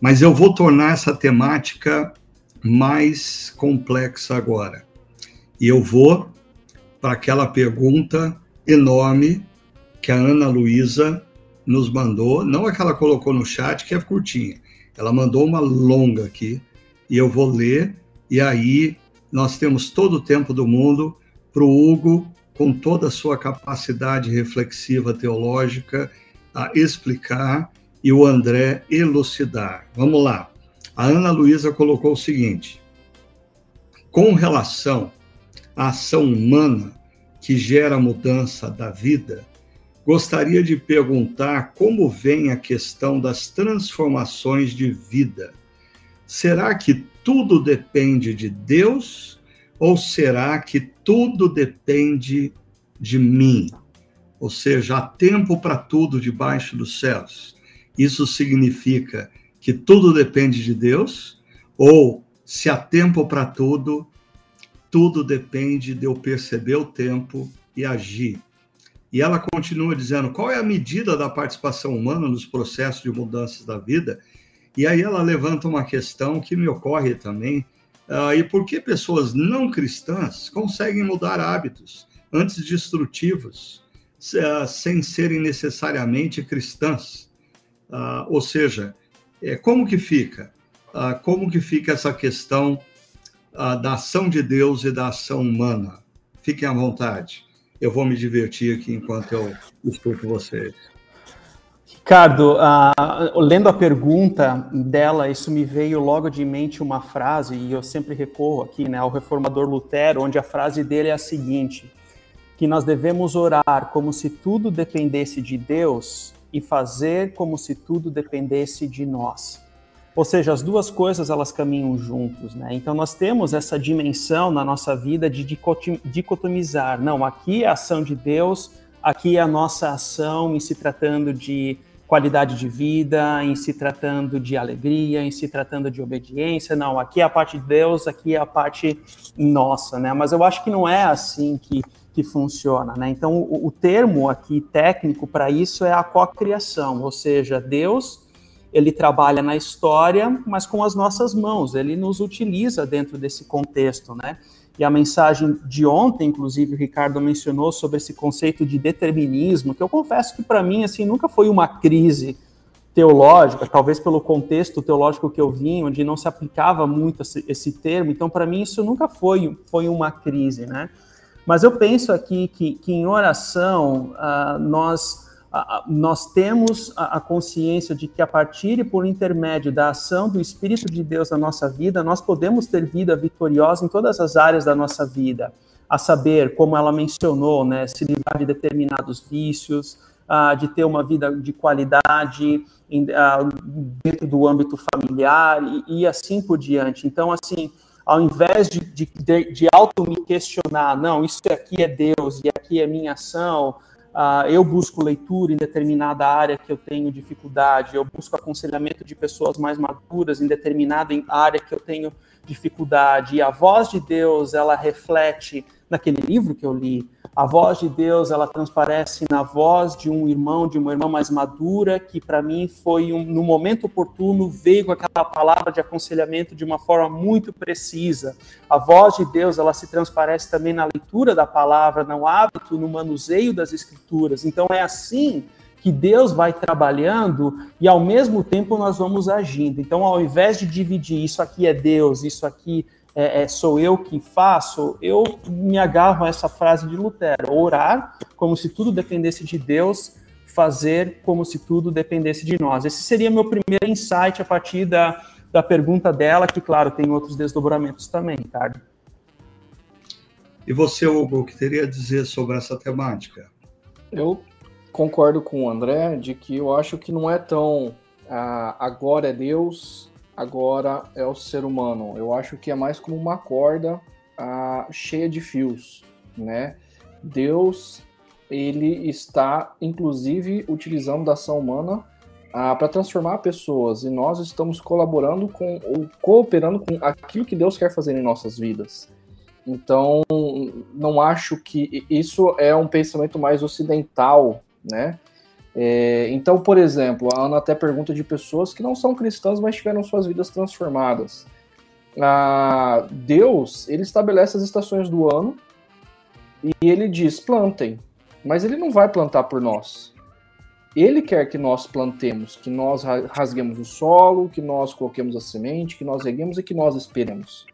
Mas eu vou tornar essa temática mais complexa agora. E eu vou para aquela pergunta enorme que a Ana Luísa nos mandou, não a que ela colocou no chat, que é curtinha. Ela mandou uma longa aqui, e eu vou ler e aí nós temos todo o tempo do mundo para o Hugo, com toda a sua capacidade reflexiva teológica, a explicar e o André elucidar. Vamos lá. A Ana Luísa colocou o seguinte: com relação à ação humana que gera a mudança da vida, gostaria de perguntar como vem a questão das transformações de vida. Será que tudo depende de Deus ou será que tudo depende de mim? Ou seja, há tempo para tudo debaixo dos céus. Isso significa que tudo depende de Deus ou se há tempo para tudo, tudo depende de eu perceber o tempo e agir. E ela continua dizendo: qual é a medida da participação humana nos processos de mudanças da vida e aí ela levanta uma questão que me ocorre também, uh, e por que pessoas não cristãs conseguem mudar hábitos antes destrutivos, uh, sem serem necessariamente cristãs? Uh, ou seja, é, como que fica? como que fica essa questão da ação de Deus e da ação humana? Fiquem à vontade. Eu vou me divertir aqui enquanto eu escuto vocês. Ricardo, uh, lendo a pergunta dela, isso me veio logo de mente uma frase, e eu sempre recorro aqui né, ao reformador Lutero, onde a frase dele é a seguinte: que nós devemos orar como se tudo dependesse de Deus e fazer como se tudo dependesse de nós. Ou seja, as duas coisas elas caminham juntos, né? Então nós temos essa dimensão na nossa vida de dicotomizar. Não, aqui é a ação de Deus, aqui é a nossa ação em se tratando de qualidade de vida, em se tratando de alegria, em se tratando de obediência. Não, aqui é a parte de Deus, aqui é a parte nossa, né? Mas eu acho que não é assim que, que funciona, né? Então, o, o termo aqui técnico para isso é a cocriação, ou seja, Deus ele trabalha na história, mas com as nossas mãos, ele nos utiliza dentro desse contexto, né? e a mensagem de ontem, inclusive, o Ricardo mencionou sobre esse conceito de determinismo, que eu confesso que para mim assim nunca foi uma crise teológica, talvez pelo contexto teológico que eu vim, onde não se aplicava muito esse, termo, então para mim isso nunca foi, foi uma crise, né? Mas eu penso aqui que, que em oração uh, nós nós temos a, consciência de que a partir e por intermédio da ação do Espírito de Deus na nossa vida, nós podemos ter vida vitoriosa em todas as áreas da nossa vida, a saber, como ela mencionou, né, se livrar de determinados vícios, de ter uma vida de qualidade dentro do âmbito familiar e, e, assim por diante. Então, assim, ao invés de, de, de auto me questionar, não, isso aqui é Deus e aqui é minha ação, Uh, eu busco leitura em determinada área que eu tenho dificuldade, eu busco aconselhamento de pessoas mais maduras em determinada área que eu tenho dificuldade. E a voz de Deus, ela reflete naquele livro que eu li, a voz de Deus, ela transparece na voz de um irmão, de uma irmã mais madura, que para mim foi, um, no momento oportuno, veio com aquela palavra de aconselhamento de uma forma muito precisa. A voz de Deus, ela se transparece também na leitura da palavra, no hábito, no manuseio das escrituras. Então é assim que Deus vai trabalhando e ao mesmo tempo nós vamos agindo. Então, ao invés de dividir isso aqui é Deus, isso aqui é, é, sou eu que faço, eu me agarro a essa frase de Lutero: orar como se tudo dependesse de Deus, fazer como se tudo dependesse de nós. Esse seria meu primeiro insight a partir da, da pergunta dela, que, claro, tem outros desdobramentos também, Ricardo. E você, Hugo, o que teria a dizer sobre essa temática? Eu concordo com o André de que eu acho que não é tão ah, agora é Deus, agora é o ser humano. Eu acho que é mais como uma corda ah, cheia de fios, né? Deus, ele está, inclusive, utilizando da ação humana ah, para transformar pessoas e nós estamos colaborando com ou cooperando com aquilo que Deus quer fazer em nossas vidas. Então, não acho que isso é um pensamento mais ocidental, né? É, então, por exemplo, a Ana até pergunta de pessoas que não são cristãs, mas tiveram suas vidas transformadas. Ah, Deus, ele estabelece as estações do ano e ele diz: plantem, mas ele não vai plantar por nós. Ele quer que nós plantemos, que nós rasguemos o solo, que nós coloquemos a semente, que nós reguemos e que nós esperemos.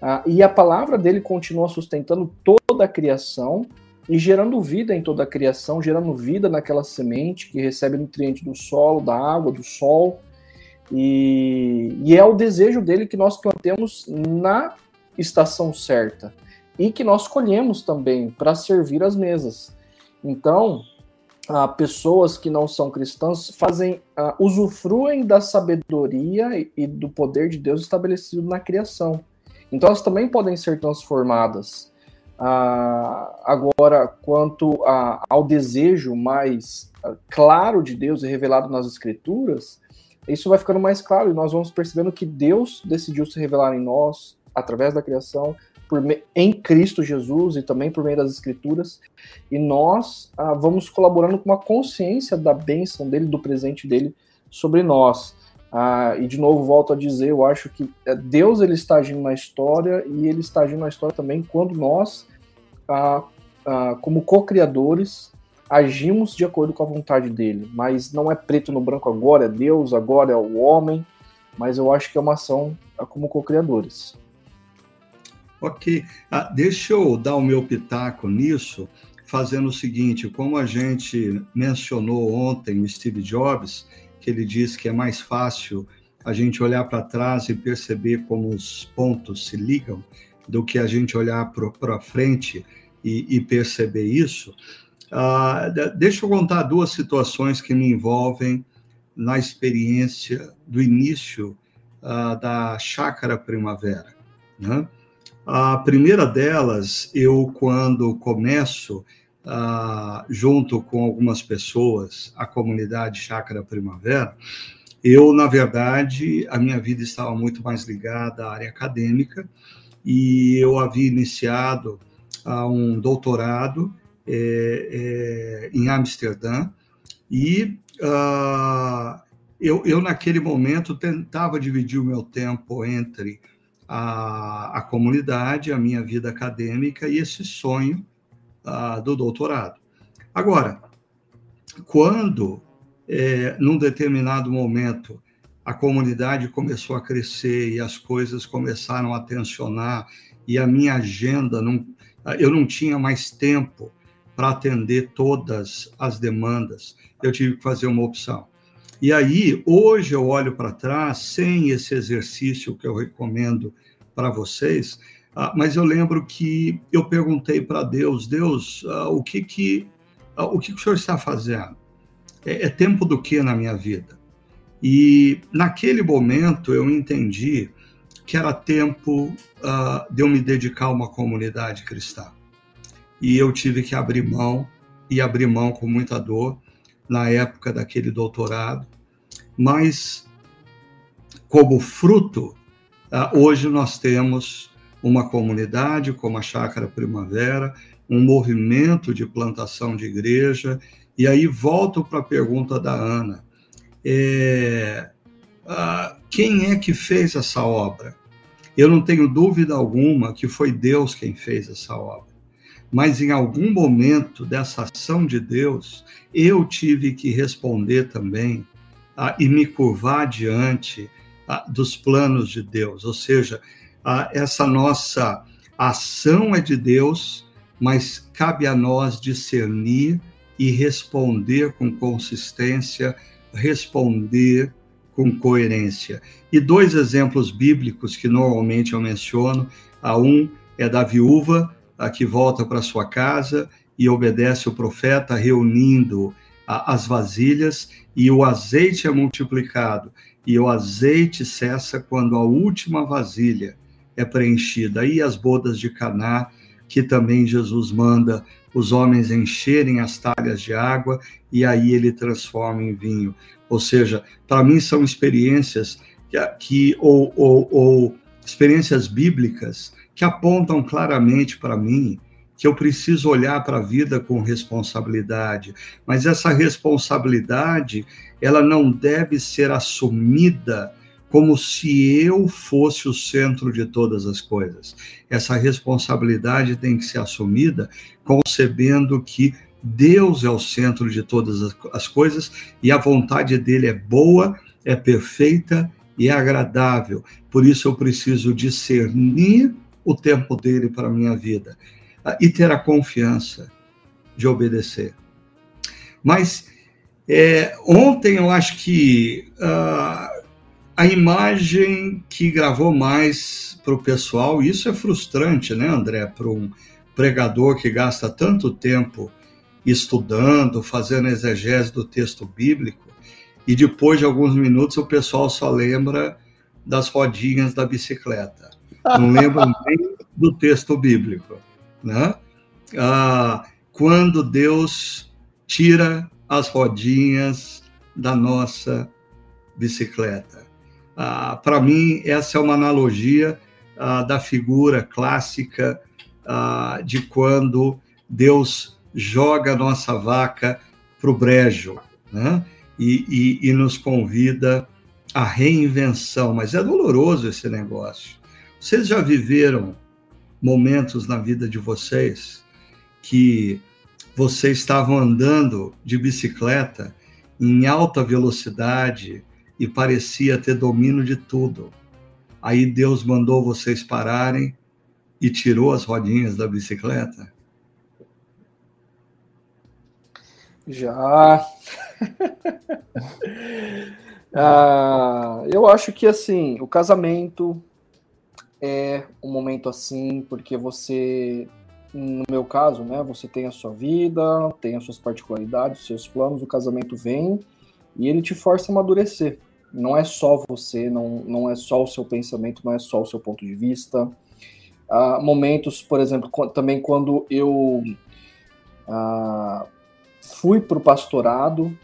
Ah, e a palavra dele continua sustentando toda a criação e gerando vida em toda a criação, gerando vida naquela semente que recebe nutriente do solo, da água, do sol. E, e é o desejo dele que nós plantemos na estação certa e que nós colhemos também para servir as mesas. Então, pessoas que não são cristãs fazem ah, usufruem da sabedoria e, e do poder de Deus estabelecido na criação. Então, elas também podem ser transformadas. Ah, agora, quanto a, ao desejo mais ah, claro de Deus e revelado nas Escrituras, isso vai ficando mais claro e nós vamos percebendo que Deus decidiu se revelar em nós através da criação, por, em Cristo Jesus e também por meio das Escrituras, e nós ah, vamos colaborando com uma consciência da bênção dele, do presente dele sobre nós. Ah, e de novo volto a dizer, eu acho que eh, Deus ele está agindo na história e ele está agindo na história também quando nós como co-criadores, agimos de acordo com a vontade dele, mas não é preto no branco agora é Deus, agora é o homem. mas eu acho que é uma ação como co-criadores. Ok. Ah, deixa eu dar o meu pitaco nisso, fazendo o seguinte: como a gente mencionou ontem o Steve Jobs, que ele disse que é mais fácil a gente olhar para trás e perceber como os pontos se ligam do que a gente olhar para frente e, e, perceber isso. Uh, deixa eu contar duas situações que me envolvem na experiência do início uh, da Chácara Primavera. Né? A primeira delas, eu, quando começo, uh, junto com algumas pessoas, a comunidade Chácara Primavera, eu, na verdade, a minha vida estava muito mais ligada à área acadêmica e eu havia iniciado uh, um doutorado é, é, em Amsterdã e uh, eu, eu, naquele momento, tentava dividir o meu tempo entre a, a comunidade, a minha vida acadêmica e esse sonho uh, do doutorado. Agora, quando, é, num determinado momento, a comunidade começou a crescer e as coisas começaram a tensionar e a minha agenda não, eu não tinha mais tempo para atender todas as demandas. Eu tive que fazer uma opção. E aí, hoje eu olho para trás, sem esse exercício que eu recomendo para vocês, uh, mas eu lembro que eu perguntei para Deus, Deus, uh, o que que uh, o que o Senhor está fazendo? É, é tempo do que na minha vida? E naquele momento eu entendi que era tempo de eu me dedicar a uma comunidade cristã. E eu tive que abrir mão, e abrir mão com muita dor, na época daquele doutorado, mas como fruto, ah, hoje nós temos uma comunidade como a Chácara Primavera, um movimento de plantação de igreja, e aí volto para a pergunta da Ana. É, quem é que fez essa obra? Eu não tenho dúvida alguma que foi Deus quem fez essa obra mas em algum momento dessa ação de Deus, eu tive que responder também e me curvar diante dos planos de Deus. Ou seja, essa nossa ação é de Deus, mas cabe a nós discernir e responder com consistência, responder com coerência. E dois exemplos bíblicos que normalmente eu menciono, a um é da viúva a que volta para sua casa e obedece o profeta, reunindo a, as vasilhas, e o azeite é multiplicado, e o azeite cessa quando a última vasilha é preenchida. Aí as bodas de Caná, que também Jesus manda os homens encherem as talhas de água, e aí ele transforma em vinho. Ou seja, para mim são experiências que, que ou, ou, ou experiências bíblicas que apontam claramente para mim que eu preciso olhar para a vida com responsabilidade, mas essa responsabilidade, ela não deve ser assumida como se eu fosse o centro de todas as coisas. Essa responsabilidade tem que ser assumida concebendo que Deus é o centro de todas as coisas e a vontade dele é boa, é perfeita e é agradável. Por isso eu preciso discernir o tempo dele para a minha vida ah, e ter a confiança de obedecer. Mas é, ontem eu acho que uh, a imagem que gravou mais para o pessoal, isso é frustrante, né, André, para um pregador que gasta tanto tempo estudando, fazendo exegese do texto bíblico, e depois de alguns minutos o pessoal só lembra das rodinhas da bicicleta não lembram *laughs* nem do texto bíblico. Né? Ah, quando Deus tira as rodinhas da nossa bicicleta. Ah, Para mim, essa é uma analogia ah, da figura clássica ah, de quando Deus joga a nossa vaca para o brejo né? e, e, e nos convida à reinvenção. Mas é doloroso esse negócio. Vocês já viveram momentos na vida de vocês que vocês estavam andando de bicicleta em alta velocidade e parecia ter domínio de tudo. Aí Deus mandou vocês pararem e tirou as rodinhas da bicicleta? Já. *laughs* ah, eu acho que assim, o casamento é um momento assim, porque você, no meu caso, né, você tem a sua vida, tem as suas particularidades, os seus planos, o casamento vem e ele te força a amadurecer. Não é só você, não, não é só o seu pensamento, não é só o seu ponto de vista. Uh, momentos, por exemplo, também quando eu uh, fui para o pastorado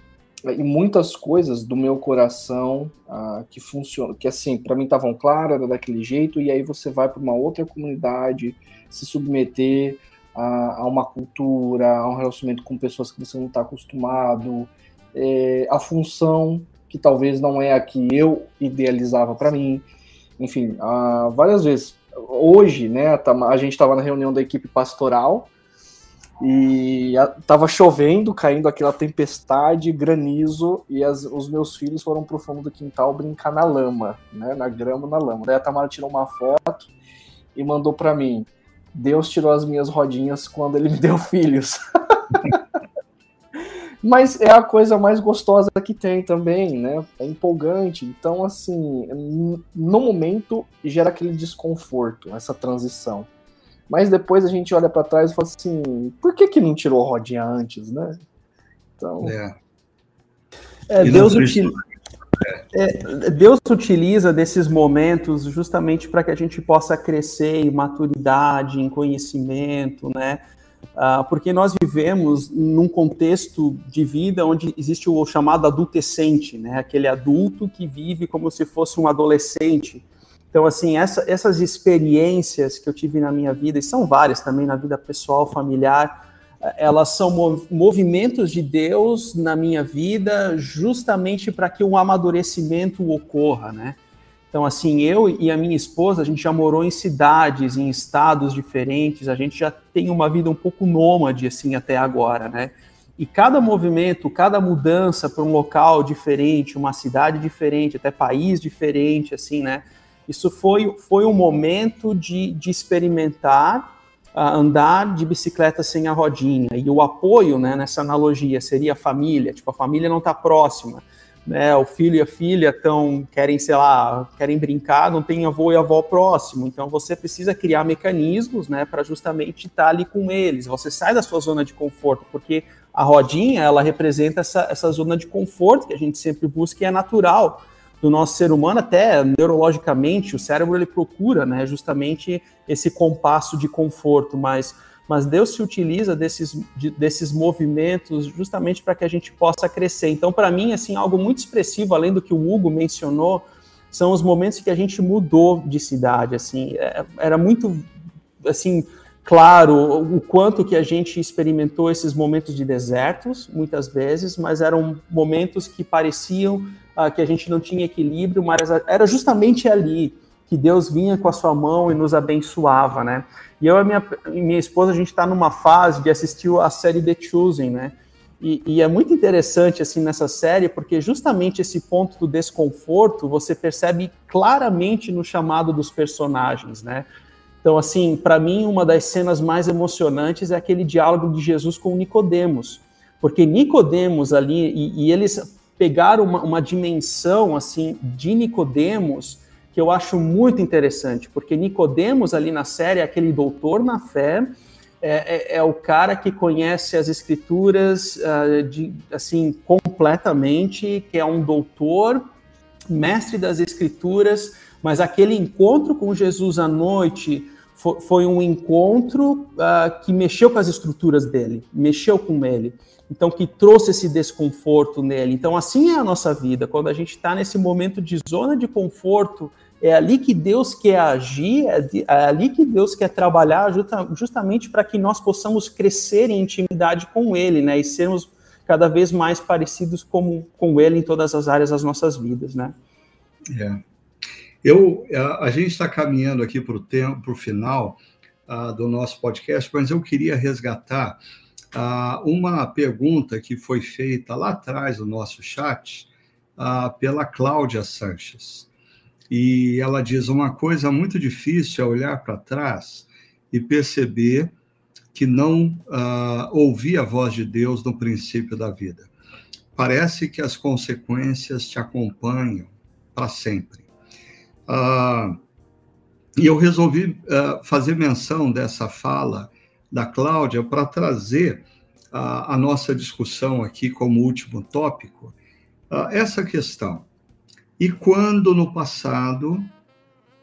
e muitas coisas do meu coração uh, que funcionam, que assim, para mim estavam claras, era daquele jeito, e aí você vai para uma outra comunidade, se submeter a, a, uma cultura, a um relacionamento com pessoas que você não está acostumado, é, a função que talvez não é a que eu idealizava para mim, enfim, uh, várias vezes hoje, né, a gente estava na reunião da equipe pastoral e estava chovendo, caindo aquela tempestade, granizo, e as, os meus filhos foram pro fundo do quintal brincar na lama, né, na grama, na lama. Daí a Tamara tirou uma foto e mandou para mim: Deus tirou as minhas rodinhas quando ele me deu filhos. *laughs* Mas é a coisa mais gostosa que tem também, né? É empolgante. Então, assim, no momento gera aquele desconforto, essa transição. Mas depois a gente olha para trás e fala assim: por que, que não tirou a rodinha antes, né? Então. É. É, Deus, utiliza, é, Deus utiliza desses momentos justamente para que a gente possa crescer em maturidade, em conhecimento, né? Uh, porque nós vivemos num contexto de vida onde existe o chamado adultescente, né? Aquele adulto que vive como se fosse um adolescente. Então, assim, essa, essas experiências que eu tive na minha vida, e são várias também na vida pessoal, familiar, eh, elas são movimentos de Deus na minha vida justamente para que um amadurecimento ocorra, né? Então, assim, eu e a minha esposa, a gente já morou em cidades, em estados diferentes, a gente já tem uma vida um pouco nômade, assim, até agora, né? E cada movimento, cada mudança para um local diferente, uma cidade diferente, até país diferente, assim, né? Isso foi, foi um momento de, de experimentar uh, andar de bicicleta sem a rodinha. E o apoio, né, nessa analogia, seria a família. Tipo, a família não está próxima né, o filho e a filha estão querem, sei lá, querem brincar, não tem avô e avó próximo, então você precisa criar mecanismos, né, para justamente estar tá ali com eles. Você sai da sua zona de conforto, porque a rodinha, ela representa essa, essa zona de conforto que a gente sempre busca e é natural do nosso ser humano, até neurologicamente, o cérebro ele procura, né, justamente esse compasso de conforto, mas mas Deus se utiliza desses, de, desses movimentos justamente para que a gente possa crescer. Então, para mim, assim, algo muito expressivo, além do que o Hugo mencionou, são os momentos que a gente mudou de cidade, assim, é, era muito, assim, claro o quanto que a gente experimentou esses momentos de desertos, muitas vezes, mas eram momentos que pareciam uh, que a gente não tinha equilíbrio, mas era justamente ali que Deus vinha com a sua mão e nos abençoava, né? E eu e minha, minha esposa, a gente está numa fase de assistir a série The Chosen, né? E, e, é muito interessante, assim, nessa série, porque justamente esse ponto do desconforto você percebe claramente no chamado dos personagens, né? Então, assim, para mim, uma das cenas mais emocionantes é aquele diálogo de Jesus com Nicodemos, porque Nicodemos ali, e, e eles pegaram uma, uma dimensão, assim, de Nicodemos que eu acho muito interessante, porque Nicodemos ali na série é aquele doutor na fé, é, é, é o cara que conhece as escrituras uh, de, assim completamente, que é um doutor, mestre das escrituras, mas aquele encontro com Jesus à noite foi, foi um encontro uh, que mexeu com as estruturas dele, mexeu com ele. Então, que trouxe esse desconforto nele. Então, assim é a nossa vida. Quando a gente está nesse momento de zona de conforto, é ali que Deus quer agir, é, é ali que Deus quer trabalhar justa, justamente para que nós possamos crescer em intimidade com Ele, né? E sermos cada vez mais parecidos com, com Ele em todas as áreas das nossas vidas, né? É. Eu, a, a gente está caminhando aqui para o tempo, para o final uh, do nosso podcast, mas eu queria resgatar uh, uma pergunta que foi feita lá atrás no nosso chat, uh, pela Cláudia Sanches. E ela diz: uma coisa muito difícil é olhar para trás e perceber que não uh, ouvi a voz de Deus no princípio da vida. Parece que as consequências te acompanham para sempre. Uh, e eu resolvi uh, fazer menção dessa fala da Cláudia para trazer a, nossa discussão aqui como último tópico, essa questão. E quando no passado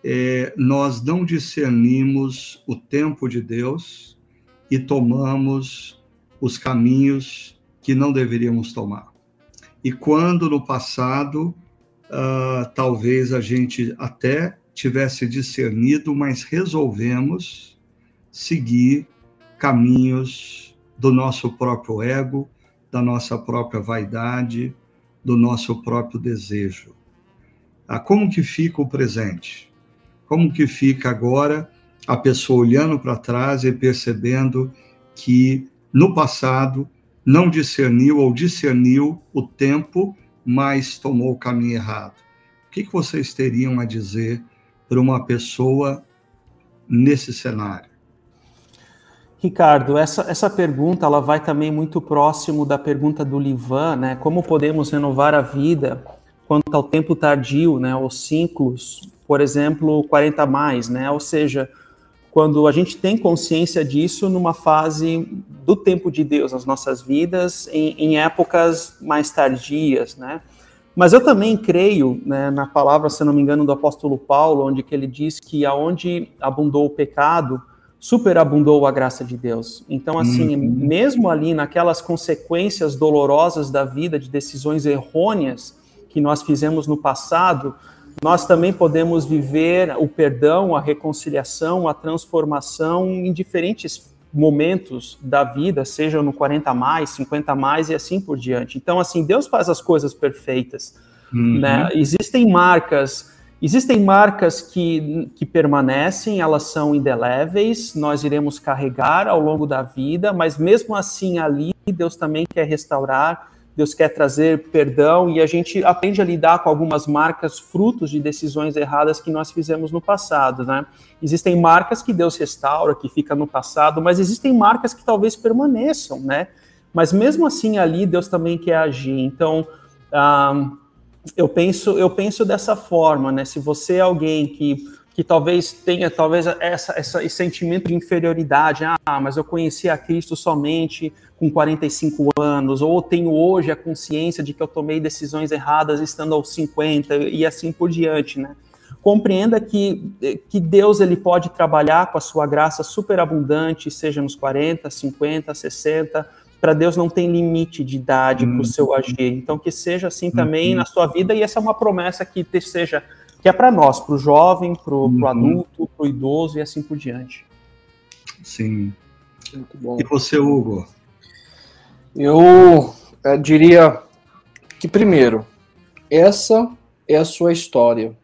eh, nós não discernimos o tempo de Deus e tomamos os caminhos que não deveríamos tomar. E quando no passado, uh, talvez a gente até tivesse discernido, mas resolvemos seguir caminhos do nosso próprio ego, da nossa própria vaidade, do nosso próprio desejo. Ah, como que fica o presente? Como que fica agora a pessoa olhando para trás e percebendo que no passado não discerniu ou discerniu o tempo, mas tomou o caminho errado? O que, que vocês teriam a dizer para uma pessoa nesse cenário? Ricardo, essa, essa pergunta ela vai também muito próximo da pergunta do Livan, né? Como podemos renovar a vida quanto ao tempo tardio, né? Os ciclos, por exemplo, 40 mais, né? Ou seja, quando a gente tem consciência disso numa fase do tempo de Deus nas nossas vidas, em, em épocas mais tardias, né? Mas eu também creio né, na palavra, se não me engano, do apóstolo Paulo, onde que ele diz que aonde abundou o pecado, superabundou a graça de Deus. Então, assim, uhum. mesmo ali naquelas consequências dolorosas da vida, de decisões errôneas que nós fizemos no passado, nós também podemos viver o perdão, a reconciliação, a transformação em diferentes momentos da vida, seja no 40 mais, 50 mais e assim por diante. Então, assim, Deus faz as coisas perfeitas. Uhum. Né? Existem marcas Existem marcas que, que permanecem, elas são indeléveis, nós iremos carregar ao longo da vida, mas mesmo assim ali Deus também quer restaurar, Deus quer trazer perdão e a gente aprende a lidar com algumas marcas frutos de decisões erradas que nós fizemos no passado, né? Existem marcas que Deus restaura, que fica no passado, mas existem marcas que talvez permaneçam, né? Mas mesmo assim ali Deus também quer agir. Então, ah, eu penso, eu penso dessa forma, né? Se você é alguém que, que talvez tenha talvez essa, essa, esse sentimento de inferioridade, ah, mas eu conheci a Cristo somente com 45 anos, ou tenho hoje a consciência de que eu tomei decisões erradas estando aos 50 e assim por diante, né? Compreenda que, que Deus ele pode trabalhar com a sua graça superabundante, seja nos 40, 50, 60, para Deus não tem limite de idade para o uhum. seu agir. Então, que seja assim também uhum. na sua vida, e essa é uma promessa que seja que é para nós, para o jovem, para o uhum. adulto, para o idoso e assim por diante. Sim. Muito bom. E você, Hugo? Eu, é, diria que, primeiro, essa é a sua história.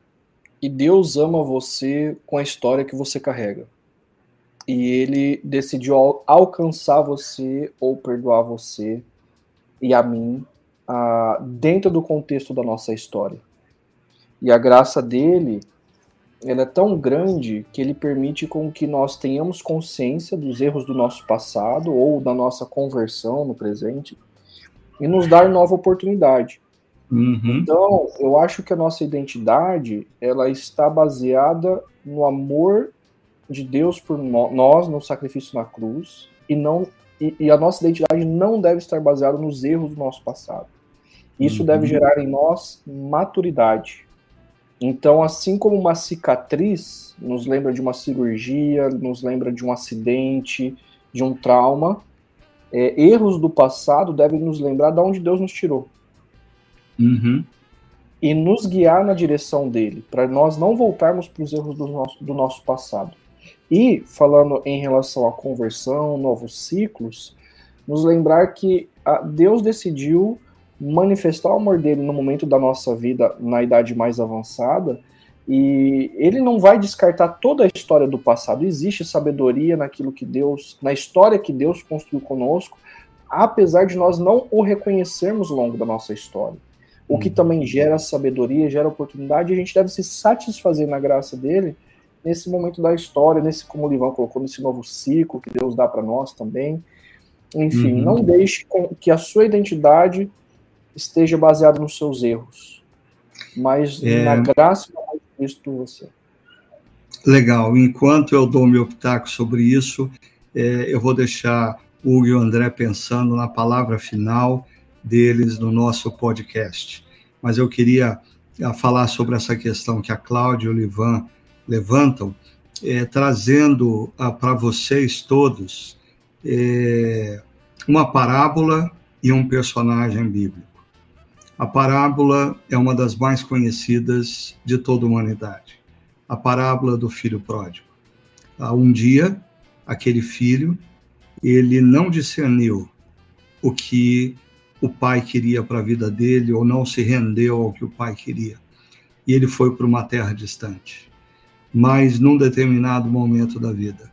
E Deus ama você com a história que você carrega e ele decidiu al alcançar você ou perdoar você e a mim uh, dentro do contexto da nossa história. E a graça dele ela é tão grande que ele permite com que nós tenhamos consciência dos erros do nosso passado ou da nossa conversão no presente e nos dar nova oportunidade. Uhum. Então, eu acho que a nossa identidade ela está baseada no amor de Deus por nós no sacrifício na cruz e não e, e, a nossa identidade não deve estar baseada nos erros do nosso passado. Isso uhum. deve gerar em nós maturidade. Então, assim como uma cicatriz nos lembra de uma cirurgia, nos lembra de um acidente, de um trauma, é, erros do passado devem nos lembrar de onde Deus nos tirou. Uhum. E nos guiar na direção dele, para nós não voltarmos para os erros do nosso, do nosso passado. E, falando em relação à conversão, novos ciclos, nos lembrar que ah, Deus decidiu manifestar o amor dele no momento da nossa vida, na idade mais avançada, e ele não vai descartar toda a história do passado. Existe sabedoria naquilo que Deus, na história que Deus construiu conosco, apesar de nós não o reconhecermos ao longo da nossa história. o que também gera sabedoria, gera oportunidade, e a gente deve se satisfazer na graça dele nesse momento da história, nesse, como o Livão colocou, nesse novo ciclo que Deus dá para nós também. Enfim, uhum. não deixe que a sua identidade esteja baseada nos seus erros, mas é... na graça e no Cristo você. Legal. Enquanto eu dou meu pitaco sobre isso, é, eu vou deixar o Hugo e o André pensando na palavra final deles no nosso podcast. Mas eu queria é, falar sobre essa questão que a Cláudia e o Livan levantam, é, trazendo ah, para vocês todos é, uma parábola e um personagem bíblico. A parábola é uma das mais conhecidas de toda a humanidade. A parábola do filho pródigo. Ah, um dia, aquele filho, ele não discerniu o que o pai queria para a vida dele ou não se rendeu ao que o pai queria. E ele foi para uma terra distante mas num determinado momento da vida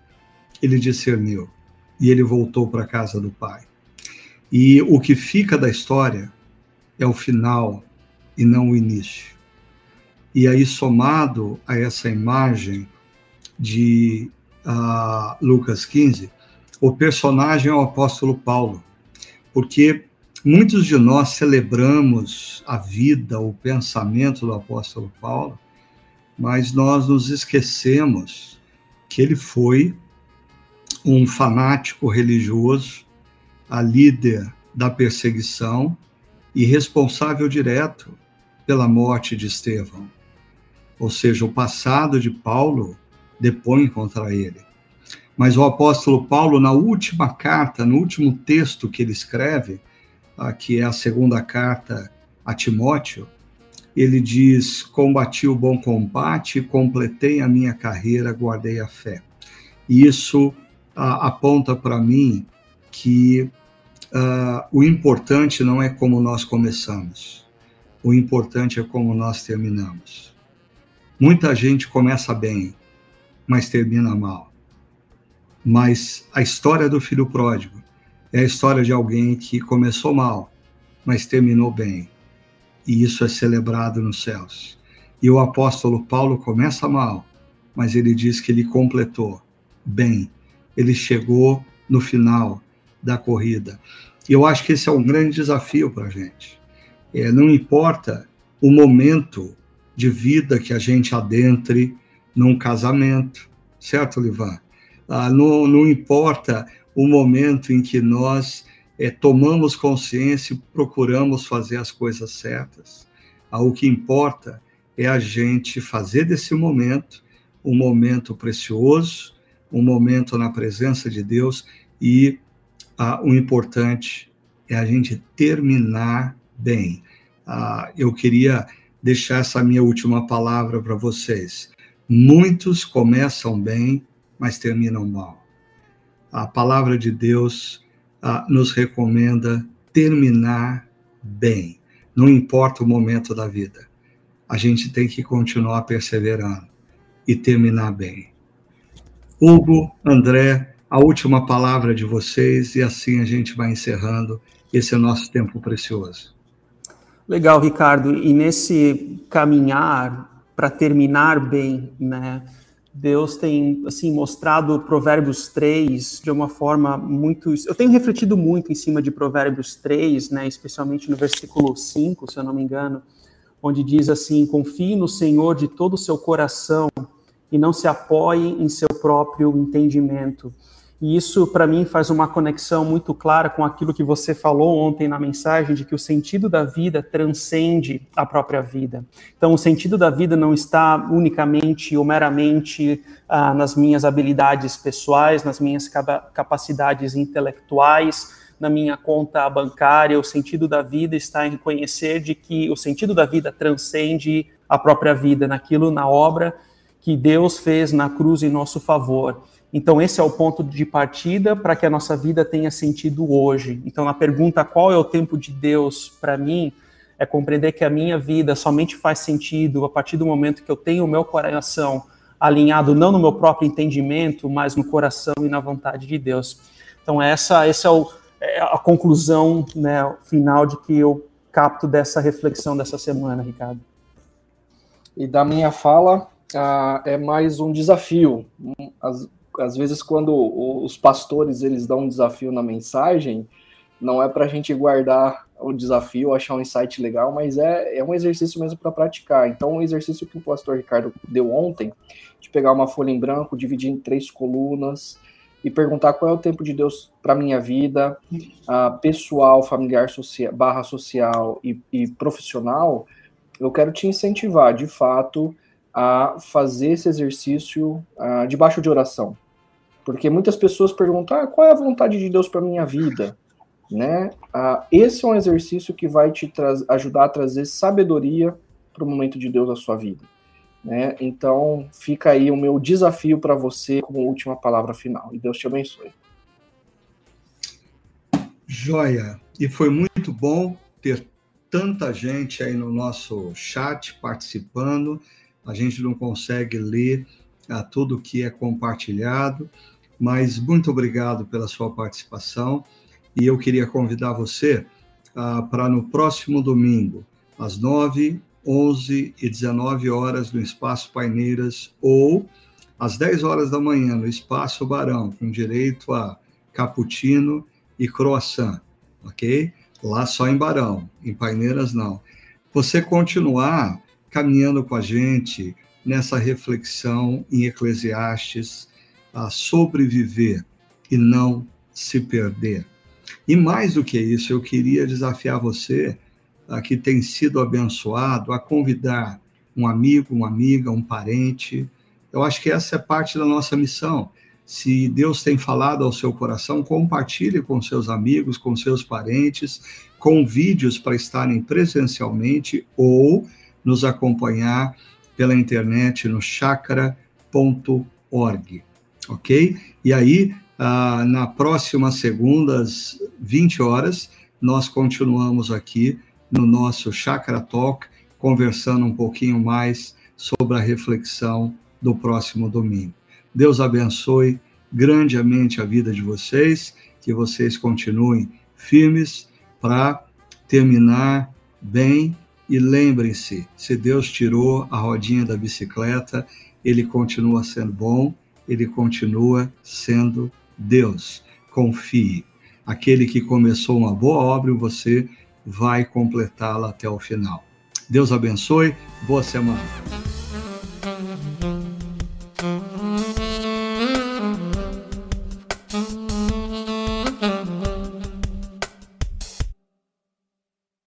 ele discerniu e ele voltou para a casa do pai. E o que fica da história é o final e não o início. E aí, somado a essa imagem de uh, Lucas 15, o personagem é o apóstolo Paulo, porque muitos de nós celebramos a vida, o pensamento do apóstolo Paulo, mas nós nos esquecemos que ele foi um fanático religioso, a líder da perseguição e responsável direto pela morte de Estevão. Ou seja, o passado de Paulo depõe contra ele. Mas o apóstolo Paulo, na última carta, no último texto que ele escreve, que é a segunda carta a Timóteo, ele diz: Combati o bom combate, completei a minha carreira, guardei a fé. E isso ah, aponta para mim que ah, o importante não é como nós começamos, o importante é como nós terminamos. Muita gente começa bem, mas termina mal. Mas a história do filho pródigo é a história de alguém que começou mal, mas terminou bem e isso é celebrado nos céus. E o apóstolo Paulo começa mal, mas ele diz que ele completou bem, ele chegou no final da corrida. Eu acho que esse é um grande desafio para a gente. É, não importa o momento de vida que a gente adentre num casamento, certo, Livan? Ah, não, não importa o momento em que nós é, tomamos consciência e procuramos fazer as coisas certas. Ah, o que importa é a gente fazer desse momento um momento precioso, um momento na presença de Deus e ah, o importante é a gente terminar bem. Ah, eu queria deixar essa minha última palavra para vocês. Muitos começam bem, mas terminam mal. A palavra de Deus ah, nos recomenda terminar bem, não importa o momento da vida. A gente tem que continuar perseverando e terminar bem. Hugo, André, a última palavra de vocês e assim a gente vai encerrando esse nosso tempo precioso. Legal, Ricardo. E nesse caminhar para terminar bem, né? Deus tem assim mostrado Provérbios 3 de uma forma muito. Eu tenho refletido muito em cima de Provérbios 3, né, especialmente no versículo 5, se eu não me engano, onde diz assim: Confie no Senhor de todo o seu coração e não se apoie em seu próprio entendimento. E isso, para mim, faz uma conexão muito clara com aquilo que você falou ontem na mensagem, de que o sentido da vida transcende a própria vida. Então, o sentido da vida não está unicamente ou meramente ah, nas minhas habilidades pessoais, nas minhas capacidades intelectuais, na minha conta bancária. O sentido da vida está em reconhecer de que o sentido da vida transcende a própria vida, naquilo, na obra que Deus fez na cruz em nosso favor. Então, esse é o ponto de partida para que a nossa vida tenha sentido hoje. Então, a pergunta qual é o tempo de Deus para mim é compreender que a minha vida somente faz sentido a partir do momento que eu tenho o meu coração alinhado não no meu próprio entendimento, mas no coração e na vontade de Deus. Então, essa, essa é, o, é a conclusão né, final de que eu capto dessa reflexão dessa semana, Ricardo? E da minha fala, ah, é mais um desafio. Às vezes, quando os pastores eles dão um desafio na mensagem, não é para a gente guardar o desafio, achar um insight legal, mas é, é um exercício mesmo para praticar. Então, o exercício que o pastor Ricardo deu ontem, de pegar uma folha em branco, dividir em três colunas e perguntar qual é o tempo de Deus para minha vida, uh, pessoal, familiar, social, barra social e, e profissional, eu quero te incentivar, de fato, a fazer esse exercício uh, debaixo de oração. Porque muitas pessoas perguntam, ah, qual é a vontade de Deus para minha vida? Né? Uh, esse é um exercício que vai te ajudar a trazer sabedoria para o momento de Deus na sua vida. Né? Então, fica aí o meu desafio para você como última palavra final. E Deus te abençoe. Joia! E foi muito bom ter tanta gente aí no nosso chat participando. A gente não consegue ler a ah, tudo que é compartilhado, mas muito obrigado pela sua participação. E eu queria convidar você ah, para no próximo domingo, às 9, 11 e 19 horas, no Espaço Paineiras, ou às 10 horas da manhã, no Espaço Barão, com direito a cappuccino e croissant, ok? Lá só em Barão, em Paineiras não. Você continuar caminhando com a gente nessa reflexão em Eclesiastes, a sobreviver e não se perder. E mais do que isso, eu queria desafiar você, a que tem sido abençoado, a convidar um amigo, uma amiga, um parente. Eu acho que essa é parte da nossa missão. Se Deus tem falado ao seu coração, compartilhe com seus amigos, com seus parentes, com vídeos para estarem presencialmente ou nos acompanhar pela internet no chakra.org, ok? E aí, ah, na próxima segunda, às 20 horas, nós continuamos aqui no nosso Chakra Talk, conversando um pouquinho mais sobre a reflexão do próximo domingo. Deus abençoe grandemente a vida de vocês, que vocês continuem firmes para terminar bem. E lembrem-se: se Deus tirou a rodinha da bicicleta, ele continua sendo bom, ele continua sendo Deus. Confie. Aquele que começou uma boa obra você vai completá-la até o final. Deus abençoe. Boa semana.